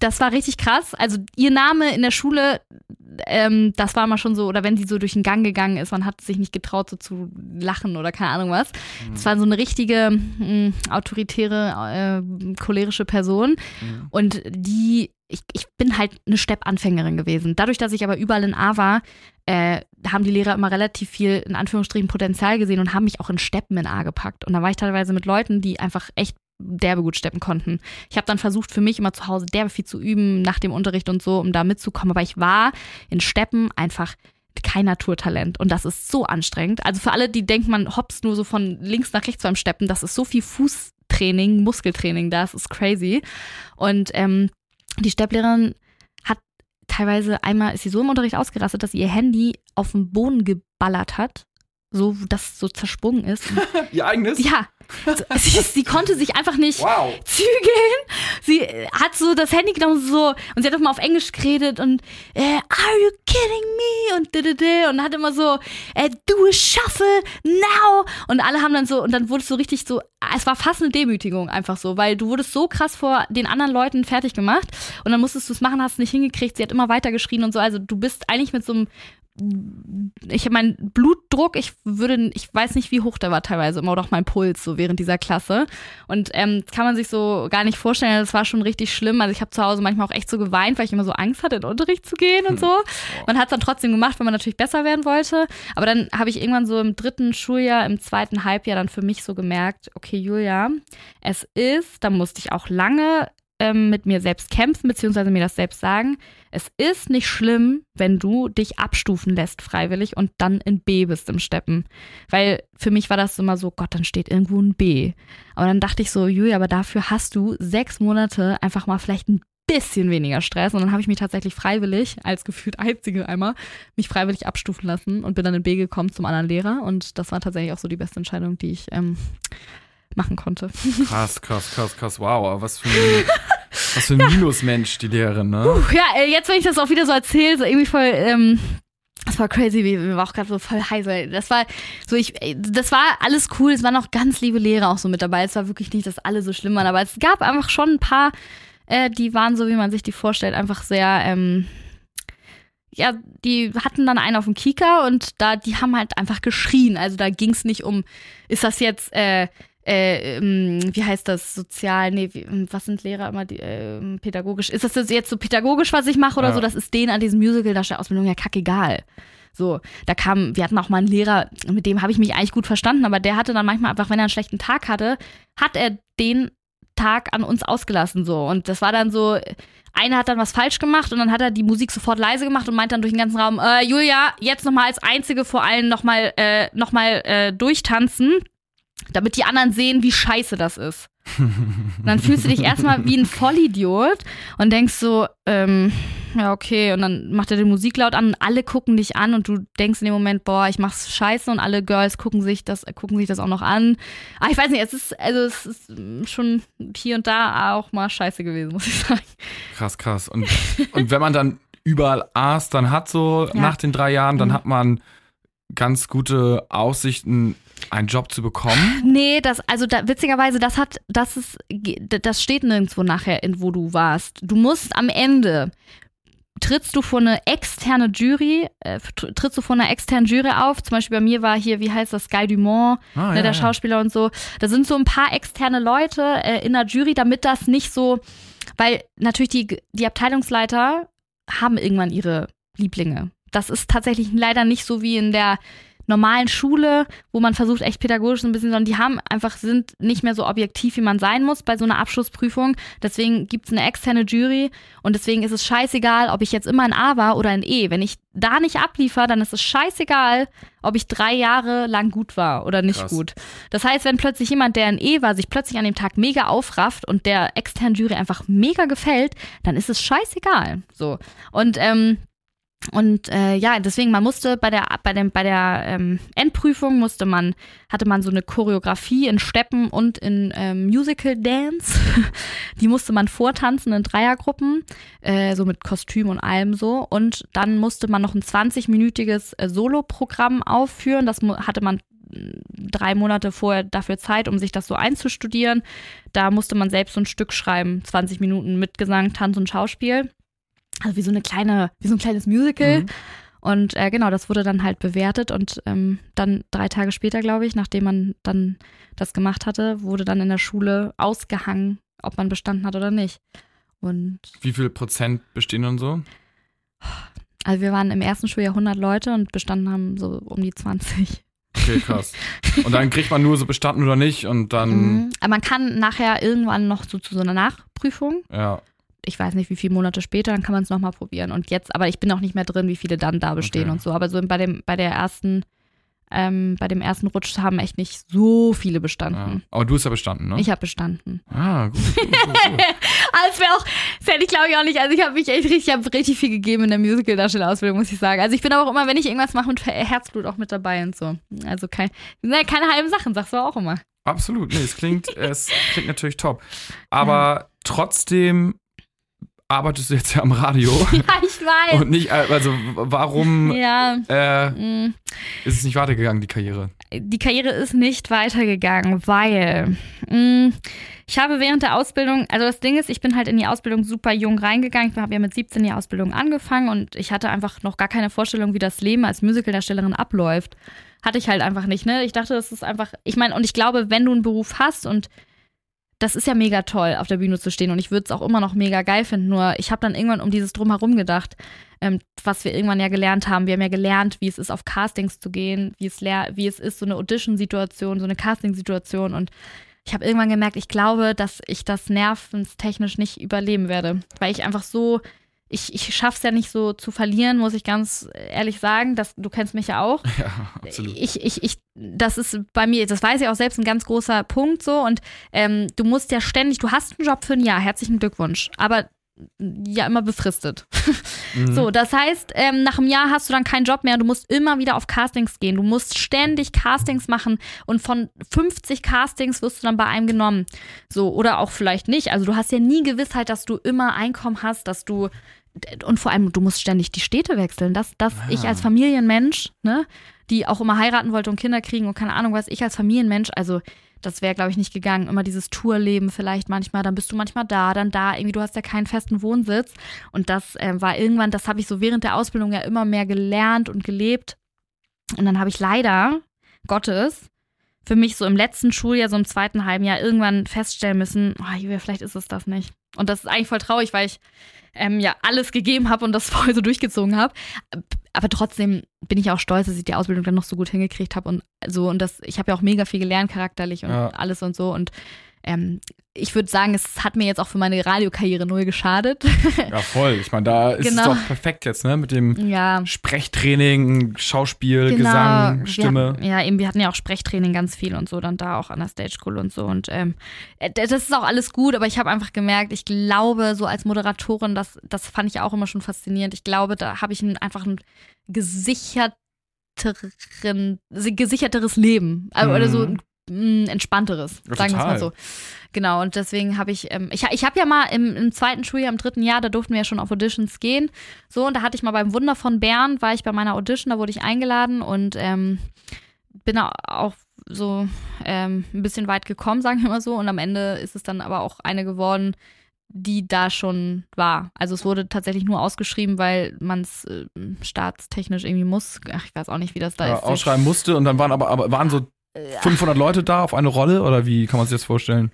Das war richtig krass. Also ihr Name in der Schule ähm, das war immer schon so, oder wenn sie so durch den Gang gegangen ist, man hat sich nicht getraut, so zu lachen oder keine Ahnung was. Es war so eine richtige mh, autoritäre, äh, cholerische Person. Mhm. Und die, ich, ich bin halt eine Stepp-Anfängerin gewesen. Dadurch, dass ich aber überall in A war, äh, haben die Lehrer immer relativ viel, in Anführungsstrichen, Potenzial gesehen und haben mich auch in Steppen in A gepackt. Und da war ich teilweise mit Leuten, die einfach echt derbe gut steppen konnten. Ich habe dann versucht, für mich immer zu Hause derbe viel zu üben, nach dem Unterricht und so, um da mitzukommen. Aber ich war in Steppen einfach kein Naturtalent. Und das ist so anstrengend. Also für alle, die denken, man hopst nur so von links nach rechts beim Steppen, das ist so viel Fußtraining, Muskeltraining, das ist crazy. Und ähm, die Stepplehrerin hat teilweise einmal, ist sie so im Unterricht ausgerastet, dass sie ihr Handy auf den Boden geballert hat. So, dass es so zersprungen ist. (laughs) Ihr eigenes? Ja, sie, sie konnte sich einfach nicht Wow. zügeln. Sie hat so das Handy genommen so und sie hat auch mal auf Englisch geredet und äh, Are you kidding me? Und und hat immer so äh, Do a shuffle now und alle haben dann so und dann wurde es so richtig so es war fast eine Demütigung einfach so, weil du wurdest so krass vor den anderen Leuten fertig gemacht und dann musstest du es machen, hast es nicht hingekriegt. Sie hat immer weiter geschrien und so. Also du bist eigentlich mit so einem ich habe meinen Blutdruck, ich würde, ich weiß nicht, wie hoch der war teilweise immer, oder auch mein Puls so während dieser Klasse. Und ähm, das kann man sich so gar nicht vorstellen. Das war schon richtig schlimm. Also ich habe zu Hause manchmal auch echt so geweint, weil ich immer so Angst hatte, in den Unterricht zu gehen und so. Man hat es dann trotzdem gemacht, weil man natürlich besser werden wollte. Aber dann habe ich irgendwann so im dritten Schuljahr, im zweiten Halbjahr dann für mich so gemerkt, okay, Julia, es ist, da musste ich auch lange ähm, mit mir selbst kämpfen, beziehungsweise mir das selbst sagen. Es ist nicht schlimm, wenn du dich abstufen lässt freiwillig und dann in B bist im Steppen. Weil für mich war das immer so, Gott, dann steht irgendwo ein B. Aber dann dachte ich so, Julia, aber dafür hast du sechs Monate einfach mal vielleicht ein bisschen weniger Stress. Und dann habe ich mich tatsächlich freiwillig, als gefühlt einzige einmal, mich freiwillig abstufen lassen und bin dann in B gekommen zum anderen Lehrer. Und das war tatsächlich auch so die beste Entscheidung, die ich ähm, machen konnte. Krass, krass, krass, krass. Wow, was für ein, (laughs) was für ein Minusmensch, die Lehrerin, ne? Puh, ja, jetzt, wenn ich das auch wieder so erzähle, so irgendwie voll, ähm, das war crazy, wir war auch gerade so voll heiß, das war so, ich, das war alles cool, es waren auch ganz liebe Lehrer auch so mit dabei. Es war wirklich nicht, dass alle so schlimm waren, aber es gab einfach schon ein paar, äh, die waren so, wie man sich die vorstellt, einfach sehr, ähm, ja, die hatten dann einen auf dem Kieker und da, die haben halt einfach geschrien. Also da ging es nicht um, ist das jetzt, äh, äh, ähm, wie heißt das, sozial, nee, wie, ähm, was sind Lehrer immer, die, äh, pädagogisch, ist das jetzt so pädagogisch, was ich mache oder Ja. so, das ist denen an diesem Musical-Darstellerausbildung ja kackegal. So, da kam, wir hatten auch mal einen Lehrer, mit dem habe ich mich eigentlich gut verstanden, aber der hatte dann manchmal einfach, wenn er einen schlechten Tag hatte, hat er den Tag an uns ausgelassen so. Und das war dann so, einer hat dann was falsch gemacht und dann hat er die Musik sofort leise gemacht und meint dann durch den ganzen Raum, äh, Julia, jetzt nochmal als Einzige vor allen nochmal äh, noch mal, äh, durchtanzen, damit die anderen sehen, wie scheiße das ist. Und dann fühlst du dich erstmal wie ein Vollidiot und denkst so, ähm, ja, okay. Und dann macht er die Musik laut an und alle gucken dich an und du denkst in dem Moment, boah, ich mach's scheiße und alle Girls gucken sich das, gucken sich das auch noch an. Aber ich weiß nicht, es ist, also es ist schon hier und da auch mal scheiße gewesen, muss ich sagen. Krass, krass. Und, und wenn man dann überall A's dann hat, so Ja. nach den drei Jahren, dann Mhm. hat man ganz gute Aussichten, einen Job zu bekommen. Nee, das, also da, witzigerweise, das hat, das ist, das steht nirgendwo nachher, in wo du warst. Du musst am Ende, trittst du vor eine externe Jury, äh, tr- trittst du vor einer externen Jury auf. Zum Beispiel bei mir war hier, wie heißt das, Guy Dumont, Ah, ne, der Schauspieler und so. Da sind so ein paar externe Leute äh, in der Jury, damit das nicht so, weil natürlich die, die Abteilungsleiter haben irgendwann ihre Lieblinge. Das ist tatsächlich leider nicht so wie in der normalen Schule, wo man versucht, echt pädagogisch so ein bisschen, sondern die haben einfach, sind nicht mehr so objektiv, wie man sein muss bei so einer Abschlussprüfung. Deswegen gibt's eine externe Jury und deswegen ist es scheißegal, ob ich jetzt immer in A war oder in E. Wenn ich da nicht abliefer, dann ist es scheißegal, ob ich drei Jahre lang gut war oder nicht Krass. gut. Das heißt, wenn plötzlich jemand, der in E war, sich plötzlich an dem Tag mega aufrafft und der externen Jury einfach mega gefällt, dann ist es scheißegal. So. Und ähm, und äh, ja, deswegen, man musste bei der, bei dem, bei der ähm, Endprüfung musste man, hatte man so eine Choreografie in Steppen und in ähm, Musical Dance. (laughs) Die musste man vortanzen in Dreiergruppen, äh, so mit Kostüm und allem so. Und dann musste man noch ein 20-minütiges äh, Soloprogramm aufführen. Das hatte man mh, drei Monate vorher dafür Zeit, um sich das so einzustudieren. Da musste man selbst so ein Stück schreiben, 20 Minuten mit Gesang, Tanz und Schauspiel. Also wie so eine kleine, wie so ein kleines Musical. Mhm. Und äh, genau, das wurde dann halt bewertet und ähm, dann drei Tage später, glaube ich, nachdem man dann das gemacht hatte, wurde dann in der Schule ausgehangen, ob man bestanden hat oder nicht. Und Wie viel Prozent bestehen und so? also wir waren im ersten Schuljahr 100 Leute und bestanden haben so um die 20. Okay, krass. und dann kriegt man nur so bestanden oder nicht und dann, Mhm. Aber man kann nachher irgendwann noch so zu so einer Nachprüfung. ja. Ich weiß nicht, wie viele Monate später, dann kann man es nochmal probieren. Und jetzt, aber ich bin auch nicht mehr drin, wie viele dann da bestehen Okay. und so. Aber so bei dem, bei der ersten, ähm, bei dem ersten Rutsch haben echt nicht so viele ja. bestanden. Aber du hast ja bestanden, ne? Ich habe bestanden. ah, gut. gut, gut, gut. (laughs) Also wäre auch, das hätte ich glaube ich auch nicht. Also ich habe mich echt richtig, ich habe richtig viel gegeben in der Musical-Darstellerausbildung, muss ich sagen. Also ich bin aber auch immer, wenn ich irgendwas mache, mit Herzblut auch mit dabei und so. Also kein, ne, keine halben Sachen, sagst du auch immer. Absolut. Nee, es klingt, es klingt natürlich top. Aber trotzdem arbeitest du jetzt ja am Radio (laughs) Ja, ich weiß. und nicht, äh, also warum ja. äh, mm. ist es nicht weitergegangen, die Karriere? die Karriere ist nicht weitergegangen, weil mh, ich habe während der Ausbildung, also das Ding ist, ich bin halt in die Ausbildung super jung reingegangen. Ich habe ja mit 17 die Ausbildung angefangen und ich hatte einfach noch gar keine Vorstellung, wie das Leben als Musicaldarstellerin abläuft. Hatte ich halt einfach nicht, ne? Ich dachte, das ist einfach, ich meine, und ich glaube, wenn du einen Beruf hast und das ist ja mega toll, auf der Bühne zu stehen und ich würde es auch immer noch mega geil finden. Nur ich habe dann irgendwann um dieses Drumherum gedacht, ähm, was wir irgendwann ja gelernt haben. Wir haben ja gelernt, wie es ist, auf Castings zu gehen, wie es, wie es ist, so eine Audition-Situation, so eine Casting-Situation. Und ich habe irgendwann gemerkt, ich glaube, dass ich das nervenstechnisch nicht überleben werde, weil ich einfach so, ich, ich schaffe es ja nicht so zu verlieren, muss ich ganz ehrlich sagen. Das, du kennst mich ja auch. (laughs) Ja, absolut. Ich, ich, ich, das ist bei mir, das weiß ich auch selbst, ein ganz großer Punkt so. Und ähm, du musst ja ständig, du hast einen Job für ein Jahr, herzlichen Glückwunsch. Aber ja immer befristet. (laughs) Mhm. So, das heißt, ähm, nach einem Jahr hast du dann keinen Job mehr und du musst immer wieder auf Castings gehen. Du musst ständig Castings machen und von 50 Castings wirst du dann bei einem genommen. So, oder auch vielleicht nicht. Also du hast ja nie Gewissheit, dass du immer Einkommen hast, dass du und vor allem, du musst ständig die Städte wechseln. Das, das Ah. ich als Familienmensch, ne, die auch immer heiraten wollte und Kinder kriegen und keine Ahnung was, ich als Familienmensch, also das wäre, glaube ich, nicht gegangen. Immer dieses Tourleben vielleicht manchmal, dann bist du manchmal da, dann da, irgendwie, du hast ja keinen festen Wohnsitz. Und das äh, war irgendwann, das habe ich so während der Ausbildung ja immer mehr gelernt und gelebt. Und dann habe ich leider, Gottes, für mich so im letzten Schuljahr, so im zweiten halben Jahr irgendwann feststellen müssen, oh, Julia, vielleicht ist es das nicht. Und das ist eigentlich voll traurig, weil ich ähm, ja alles gegeben habe und das (laughs) voll so durchgezogen habe. Aber trotzdem bin ich auch stolz, dass ich die Ausbildung dann noch so gut hingekriegt habe und so und das, ich habe ja auch mega viel gelernt charakterlich und Ja. alles und so und ähm, ich würde sagen, es hat mir jetzt auch für meine Radiokarriere null geschadet. (laughs) Ja, voll. Ich meine, da ist Genau. es doch perfekt jetzt, ne? Mit dem ja. Sprechtraining, Schauspiel, Genau. Gesang, Stimme. hatten, ja, eben, wir hatten ja auch Sprechtraining ganz viel und so, dann da auch an der Stage School und so. Und ähm, äh, das ist auch alles gut, aber ich habe einfach gemerkt, ich glaube, so als Moderatorin, das, das fand ich auch immer schon faszinierend. Ich glaube, da habe ich ein, einfach ein gesicherteren, gesicherteres Leben. Also, Oder so ein mm, entspannteres, Ja, sagen wir es mal so. Genau, und deswegen habe ich, ähm, ich, ich habe ja mal im, im zweiten Schuljahr, im dritten Jahr, da durften wir ja schon auf Auditions gehen. So, und da hatte ich mal beim Wunder von Bern, war ich bei meiner Audition, da wurde ich eingeladen und ähm, bin auch so ähm, ein bisschen weit gekommen, (laughs) sagen wir mal so. Und am Ende ist es dann aber auch eine geworden, die da schon war. Also es wurde tatsächlich nur ausgeschrieben, weil man es äh, staatstechnisch irgendwie muss. Ach, ich weiß auch nicht, wie das da Ja, ist. ausschreiben musste und dann waren aber, aber waren so 500 Leute da auf eine Rolle oder wie kann man sich das vorstellen?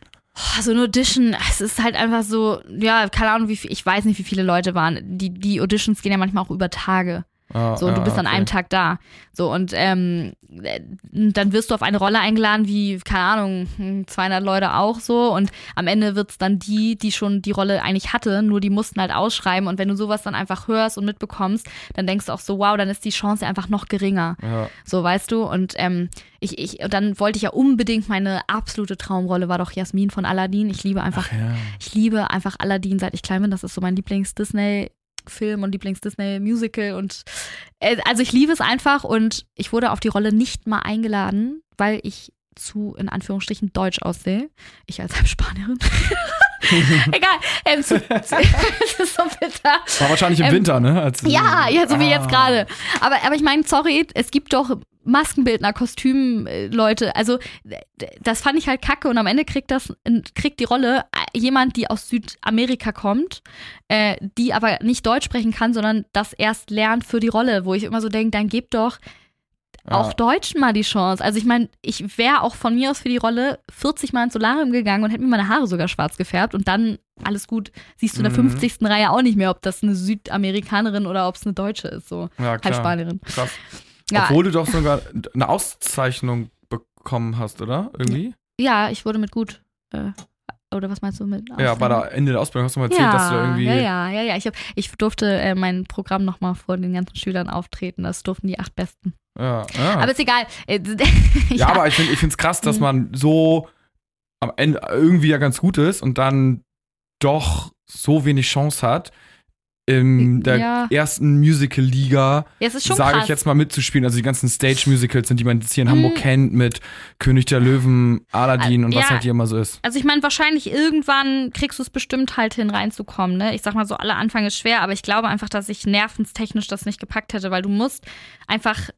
So eine Audition, es ist halt einfach so, ja, keine Ahnung, wie viel, ich weiß nicht, wie viele Leute waren. Die, die Auditions gehen ja manchmal auch über Tage. Ah, So, und du ah, bist an okay. einem Tag da. So, und ähm, äh, dann wirst du auf eine Rolle eingeladen, wie, keine Ahnung, hm, 200 Leute auch so. Und am Ende wird's dann die, die schon die Rolle eigentlich hatte, nur die mussten halt ausschreiben. Und wenn du sowas dann einfach hörst und mitbekommst, dann denkst du auch so, wow, dann ist die Chance einfach noch geringer. Ja. So, weißt du? Und ähm, ich, ich, und dann wollte ich ja unbedingt, meine absolute Traumrolle war doch Jasmin von Aladdin. Ich liebe einfach Ach ja. ich liebe einfach Aladdin, seit ich klein bin. Das ist so mein Lieblings-Disney-Film und Lieblings-Disney-Musical. Und äh, also ich liebe es einfach und ich wurde auf die Rolle nicht mal eingeladen, weil ich zu, in Anführungsstrichen, deutsch aussehe. Ich als Halbspanierin. (laughs) (laughs) Egal. Ähm, zu, (laughs) es ist so bitter. War wahrscheinlich im Ähm, Winter, ne? Als, Ja, ja, so wie Ah. jetzt gerade. Aber, aber ich meine, sorry, es gibt doch Maskenbildner, Kostümleute. Also das fand ich halt kacke und am Ende kriegt das kriegt die Rolle äh, jemand, die aus Südamerika kommt, äh, die aber nicht Deutsch sprechen kann, sondern das erst lernt für die Rolle, wo ich immer so denke, dann gebt doch auch Deutschen mal die Chance. Also ich meine, ich wäre auch von mir aus für die Rolle 40 Mal ins Solarium gegangen und hätte mir meine Haare sogar schwarz gefärbt und dann alles gut. Siehst du in der Mhm. 50. Reihe auch nicht mehr, ob das eine Südamerikanerin oder ob es eine Deutsche ist, so ja, klar. Spanierin. Krass. Ja, Obwohl du doch sogar eine Auszeichnung bekommen hast, oder? Irgendwie? ja, ich wurde mit gut. Äh, oder was meinst du mit? Ja, bei der Ende der Ausbildung hast du mal erzählt, ja, dass du irgendwie. ja, ja, ja, ja. Ich, hab, ich durfte äh, mein Programm nochmal vor den ganzen Schülern auftreten. Das durften die acht Besten. Ja, ja. Aber ist egal. (laughs) Ja, aber ich finde es krass, dass man so am Ende irgendwie ja ganz gut ist und dann doch so wenig Chance hat, in der Ja. ersten Musical-Liga, Ja, sage ich jetzt mal, mitzuspielen. Also die ganzen Stage-Musicals sind, die man jetzt hier in Mhm. Hamburg kennt, mit König der Löwen, Aladdin und was Ja. halt hier immer so ist. Also ich meine, wahrscheinlich irgendwann kriegst du es bestimmt halt hin, reinzukommen. Ne? Ich sag mal so, alle Anfang ist schwer, aber ich glaube einfach, dass ich nervenstechnisch das nicht gepackt hätte, weil du musst einfach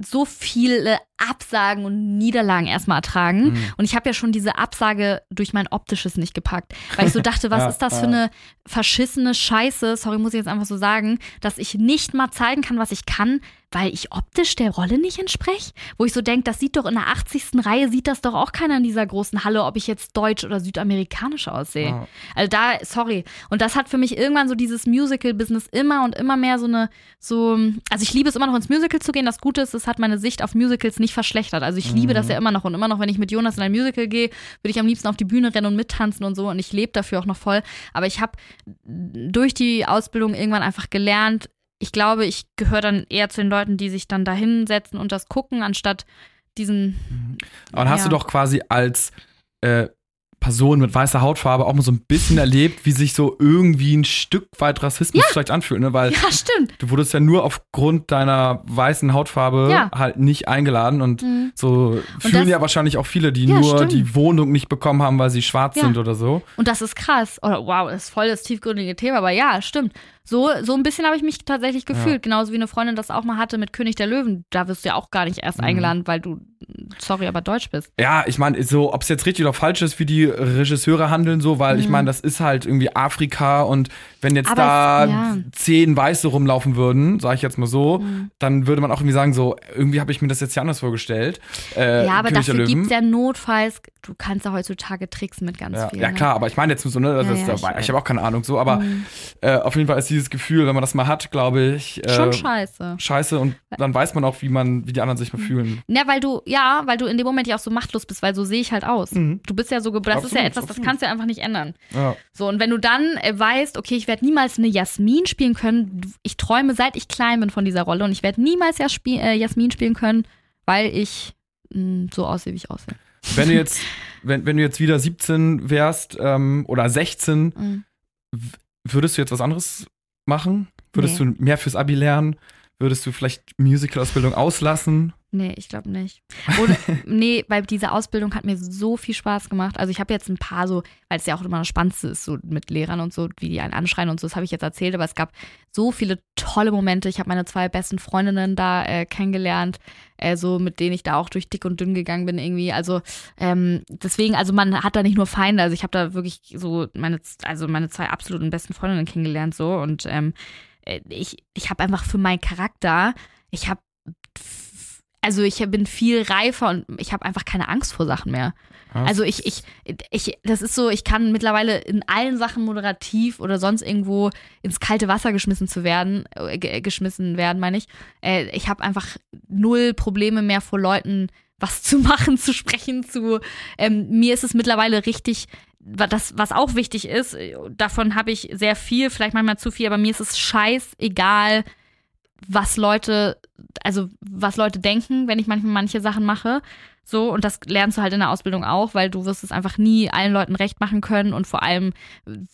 so viele Absagen und Niederlagen erstmal ertragen. Mhm. Und ich habe ja schon diese Absage durch mein Optisches nicht gepackt. Weil ich so dachte, was (laughs) Ja, ist das ja. für eine verschissene Scheiße, sorry, muss ich jetzt einfach so sagen, dass ich nicht mal zeigen kann, was ich kann, weil ich optisch der Rolle nicht entspreche. Wo ich so denke, das sieht doch in der 80. Reihe, sieht das doch auch keiner in dieser großen Halle, ob ich jetzt deutsch oder südamerikanisch aussehe. Ja. Also da, sorry. Und das hat für mich irgendwann so dieses Musical-Business immer und immer mehr so eine, so, also ich liebe es immer noch ins Musical zu gehen. Das Gute ist, es hat meine Sicht auf Musicals nicht verschlechtert. Also ich liebe Mhm. das ja immer noch und immer noch, wenn ich mit Jonas in ein Musical gehe, würde ich am liebsten auf die Bühne rennen und mittanzen und so und ich lebe dafür auch noch voll. Aber ich habe durch die Ausbildung irgendwann einfach gelernt, ich glaube, ich gehöre dann eher zu den Leuten, die sich dann da hinsetzen und das gucken, anstatt diesen Aber dann hast Ja. du doch quasi als äh, Person mit weißer Hautfarbe auch mal so ein bisschen (laughs) erlebt, wie sich so irgendwie ein Stück weit Rassismus vielleicht anfühlt, ne? Weil Ja, stimmt. du wurdest ja nur aufgrund deiner weißen Hautfarbe Ja. halt nicht eingeladen und Mhm. so fühlen das- ja wahrscheinlich auch viele, die Ja, nur stimmt. die Wohnung nicht bekommen haben, weil sie schwarz Ja. sind oder so. Und das ist krass. Oder wow, das ist voll das tiefgründige Thema, aber ja, stimmt. So, so ein bisschen habe ich mich tatsächlich gefühlt. Genauso wie eine Freundin das auch mal hatte mit König der Löwen. Da wirst du ja auch gar nicht erst Mhm. eingeladen, weil du, sorry, aber deutsch bist. Ja, ich meine, so, ob es jetzt richtig oder falsch ist, wie die Regisseure handeln, so, weil ich Mhm. meine, das ist halt irgendwie Afrika und wenn jetzt Aber da es- ja. zehn Weiße rumlaufen würden, sage ich jetzt mal so, Mhm. dann würde man auch irgendwie sagen, so, irgendwie habe ich mir das jetzt ja anders vorgestellt. Äh, ja, aber König dafür gibt es ja notfalls, du kannst ja heutzutage tricksen mit ganz ja, viel. ja, ne? klar, aber ich meine jetzt nur so, ne, das Ja, ist ja, ich ich, habe auch keine Ahnung so, aber Mhm. äh, auf jeden Fall ist dieses Gefühl, wenn man das mal hat, glaube ich, äh, Schon scheiße. scheiße und dann weiß man auch, wie man, wie die anderen sich mal fühlen. Ja, weil du, ja, weil du in dem Moment ja auch so machtlos bist, weil so sehe ich halt aus. Mhm. Du bist ja so. Das ist ja Absolut, etwas, das absolut. kannst du ja einfach nicht ändern. Ja. So, und wenn du dann äh, weißt, okay, ich werde niemals eine Jasmin spielen können, ich träume seit ich klein bin von dieser Rolle und ich werde niemals Jas spie- äh, Jasmin spielen können, weil ich mh, so aussehe, wie ich aussehe. Wenn du jetzt, (laughs) wenn, wenn du jetzt wieder 17 wärst ähm, oder 16, Mhm. Würdest du jetzt was anderes machen? Würdest Nee. du mehr fürs Abi lernen? Würdest du vielleicht Musical-Ausbildung auslassen? Nee, ich glaube nicht. Oder, (laughs) nee, weil diese Ausbildung hat mir so viel Spaß gemacht. Also ich habe jetzt ein paar so, weil es ja auch immer das Spannendste ist, so mit Lehrern und so, wie die einen anschreien und so, das habe ich jetzt erzählt, aber es gab so viele tolle Momente. Ich habe meine zwei besten Freundinnen da äh, kennengelernt, äh, so mit denen ich da auch durch dick und dünn gegangen bin irgendwie. Also ähm, deswegen, also man hat da nicht nur Feinde, also ich habe da wirklich so meine, also meine zwei absoluten besten Freundinnen kennengelernt so und ähm, äh, ich, ich habe einfach für meinen Charakter, ich habe also ich bin viel reifer und ich habe einfach keine Angst vor Sachen mehr. Also ich, ich, ich, das ist so, ich kann mittlerweile in allen Sachen moderativ oder sonst irgendwo ins kalte Wasser geschmissen zu werden, äh, ge- geschmissen werden, meine ich. Äh, ich habe einfach null Probleme mehr vor Leuten was zu (laughs) machen, zu sprechen, zu. Ähm, mir ist es mittlerweile richtig, das, was auch wichtig ist, äh, davon habe ich sehr viel, vielleicht manchmal zu viel, aber mir ist es scheißegal, was Leute, also was Leute denken, wenn ich manchmal manche Sachen mache. So, und das lernst du halt in der Ausbildung auch, weil du wirst es einfach nie allen Leuten recht machen können und vor allem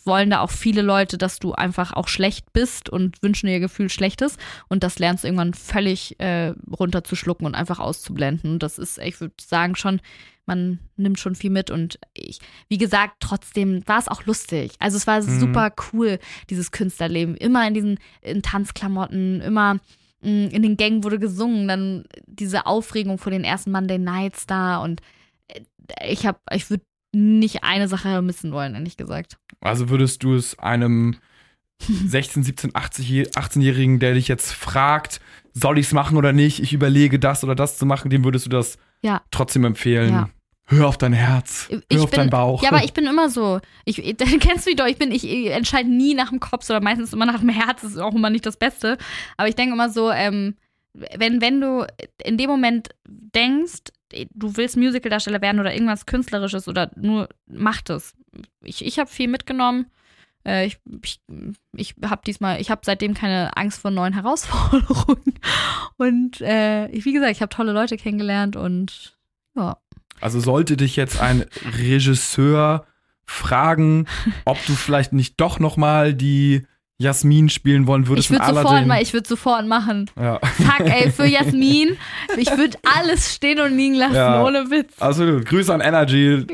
wollen da auch viele Leute, dass du einfach auch schlecht bist und wünschen ihr Gefühl Schlechtes und das lernst du irgendwann völlig äh, runterzuschlucken und einfach auszublenden und das ist, ich würde sagen schon, man nimmt schon viel mit und ich, wie gesagt, trotzdem war es auch lustig. Also es war Mhm. super cool, dieses Künstlerleben. Immer in diesen in Tanzklamotten, immer in den Gängen wurde gesungen, dann diese Aufregung vor den ersten Monday Nights da und äh, ich habe, ich würde nicht eine Sache missen wollen, ehrlich gesagt. Also würdest du es einem 16, 17, 18-Jährigen, der dich jetzt fragt, soll ich es machen oder nicht, ich überlege das oder das zu machen, dem würdest du das Ja. trotzdem empfehlen. Ja. Hör auf dein Herz, hör Ich auf bin- deinen Bauch. Ja, aber ich bin immer so. Ich, (laughs) kennst du mich doch, ich bin, ich, entscheide nie nach dem Kopf, sondern meistens immer nach dem Herz, ist auch immer nicht das Beste. Aber ich denke immer so, ähm, wenn, wenn du in dem Moment denkst, du willst Musicaldarsteller werden oder irgendwas Künstlerisches oder nur mach das. Ich, ich habe viel mitgenommen. Äh, ich ich, ich habe diesmal, ich habe seitdem keine Angst vor neuen Herausforderungen. (laughs) Und äh, ich, wie gesagt, ich habe tolle Leute kennengelernt und ja. Also sollte dich jetzt ein Regisseur fragen, ob du vielleicht nicht doch noch mal die Jasmin spielen wollen würdest Ich würde sofort mal, ich würde sofort machen. ja. Fuck, ey, für Jasmin, ich würde (laughs) alles stehen und liegen lassen, Ja. ohne Witz. Also Grüße an Energy.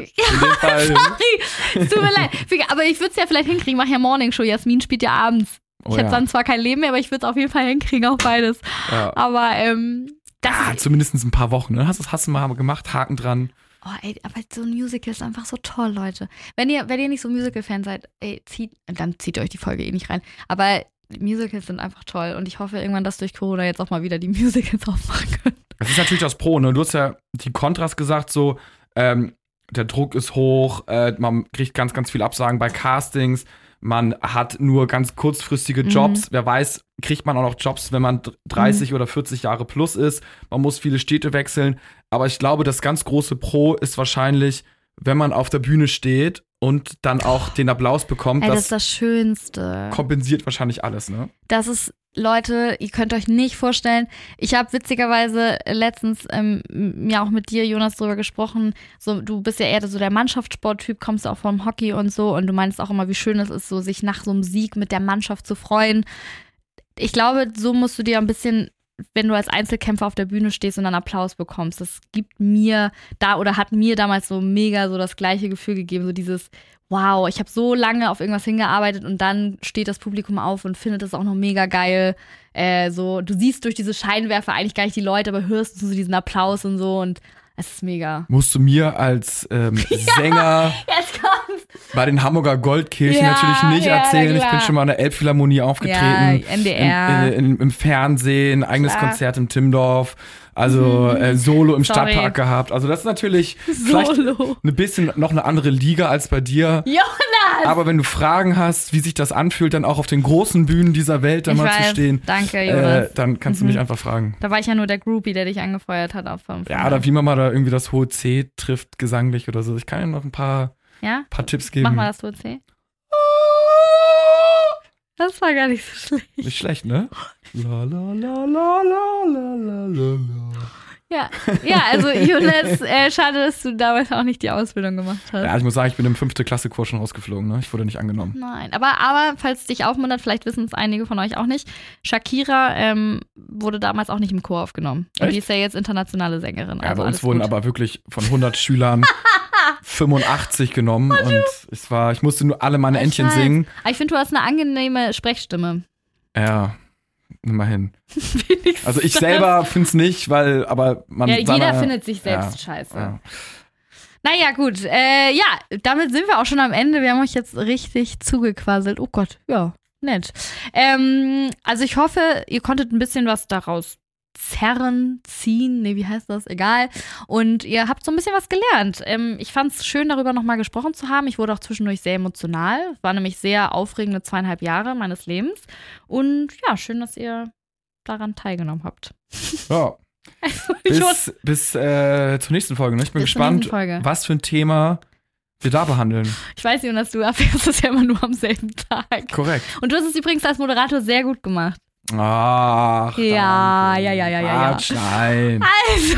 Fall. Sorry, es tut mir leid. Aber ich würde es ja vielleicht hinkriegen, mach ja Morning Show. Jasmin spielt ja abends. Oh ich hätte ja. dann zwar kein Leben mehr, aber ich würde es auf jeden Fall hinkriegen, auch beides. Ja. Aber ähm, das ist, zumindest ein paar Wochen. Ne? Hast du hast du mal gemacht, Haken dran. oh, ey, aber so ein Musical ist einfach so toll, Leute. Wenn ihr, wenn ihr nicht so Musical-Fan seid, ey, zieht, dann zieht euch die Folge eh nicht rein. Aber Musicals sind einfach toll und ich hoffe irgendwann, dass durch Corona jetzt auch mal wieder die Musicals (laughs) aufmachen können. Das ist natürlich das Pro, ne? Du hast ja die Kontrast gesagt, so, ähm, der Druck ist hoch, äh, man kriegt ganz, ganz viel Absagen bei Castings, man hat nur ganz kurzfristige Jobs. Wer weiß, kriegt man auch noch Jobs, wenn man d- 30 oder 40 Jahre plus ist. Man muss viele Städte wechseln. Aber ich glaube, das ganz große Pro ist wahrscheinlich, wenn man auf der Bühne steht und dann auch den Applaus bekommt. Ey, das das ist das Schönste. kompensiert wahrscheinlich alles, ne? Das ist, Leute, ihr könnt euch nicht vorstellen. Ich habe witzigerweise letztens ähm, mir auch mit dir, Jonas, drüber gesprochen. So, du bist ja eher so der Mannschaftssporttyp, kommst auch vom Hockey und so. Und du meinst auch immer, wie schön es ist, so sich nach so einem Sieg mit der Mannschaft zu freuen. Ich glaube, so musst du dir ein bisschen, wenn du als Einzelkämpfer auf der Bühne stehst und dann Applaus bekommst, das gibt mir da oder hat mir damals so mega so das gleiche Gefühl gegeben, so dieses wow, ich habe so lange auf irgendwas hingearbeitet und dann steht das Publikum auf und findet es auch noch mega geil. Äh, so, du siehst durch diese Scheinwerfer eigentlich gar nicht die Leute, aber hörst so diesen Applaus und so und es ist mega. Musst du mir als ähm, (laughs) Sänger Jetzt kommt's. bei den Hamburger Goldkirchen Ja, natürlich nicht ja, erzählen. Ich bin schon mal in der Elbphilharmonie aufgetreten. Ja, NDR. In, in, Im Fernsehen, eigenes Klar. Mhm. Konzert im Timdorf, also äh, Solo im Sorry. Stadtpark gehabt. Also das ist natürlich (laughs) vielleicht Solo. ein bisschen noch eine andere Liga als bei dir was. (laughs) Aber wenn du Fragen hast, wie sich das anfühlt, dann auch auf den großen Bühnen dieser Welt da mal zu stehen. Danke, äh, Jonas. Äh, dann kannst mhm. du mich mhm. einfach fragen. Da war ich ja nur der Groupie, der dich angefeuert hat auf 5. Ja, da wie man mal da irgendwie das hohe C trifft, gesanglich oder so. Ich kann dir noch ein paar, ja? paar Tipps geben. Mach mal das hohe C. Das war gar nicht so schlecht. Nicht schlecht, ne? (laughs) La la la la la la la la. Ja, (laughs) ja also Jonas, äh, schade, dass du damals auch nicht die Ausbildung gemacht hast. Ja, ich muss sagen, ich bin im fünfte Klasse Kurs schon rausgeflogen, ne? Ich wurde nicht angenommen. Nein, aber, aber falls dich aufmuntert, vielleicht wissen es einige von euch auch nicht, Shakira ähm, wurde damals auch nicht im Chor aufgenommen. Und Echt? die ist ja jetzt internationale Sängerin. Ja, Also bei uns wurden gut. aber wirklich von 100 Schülern (laughs) 85 genommen und es war, ich musste nur alle meine Entchen singen. Aber ich finde, du hast eine angenehme Sprechstimme. Ja, immerhin. (laughs) Also ich selber finde es nicht, weil, aber man. Ja, jeder seiner- findet sich selbst ja, scheiße. Ja. Naja, gut. Äh, ja, damit sind wir auch schon am Ende. Wir haben euch jetzt richtig zugequasselt. Oh Gott, ja, nett. Ähm, also ich hoffe, ihr konntet ein bisschen was daraus zerren, ziehen, nee, wie heißt das? Egal. Und ihr habt so ein bisschen was gelernt. Ähm, ich fand es schön, darüber nochmal gesprochen zu haben. Ich wurde auch zwischendurch sehr emotional. War nämlich sehr aufregende zweieinhalb Jahre meines Lebens. Und ja, schön, dass ihr daran teilgenommen habt. ja. (laughs) Also, Bis, bis äh, zur nächsten Folge. Ne? Ich bin Bis gespannt, was für ein Thema wir da behandeln. Ich weiß, Jonas, du (laughs) erfährst es ja immer nur am selben Tag. Korrekt. Und du hast es übrigens als Moderator sehr gut gemacht. Ach. Ja, ja, ja, ja, ja, ja. Quatsch, nein. Also,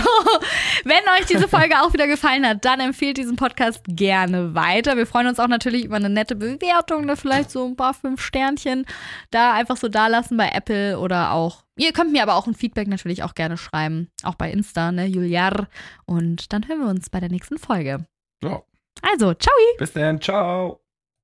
wenn euch diese Folge auch wieder gefallen hat, dann empfehlt diesen Podcast gerne weiter. Wir freuen uns auch natürlich über eine nette Bewertung, ne? vielleicht so ein paar fünf Sternchen da einfach so da lassen bei Apple oder auch. Ihr könnt mir aber auch ein Feedback natürlich auch gerne schreiben, auch bei Insta, ne, Juliar. Und dann hören wir uns bei der nächsten Folge. So, Also, ciao! bis dann. Ciao.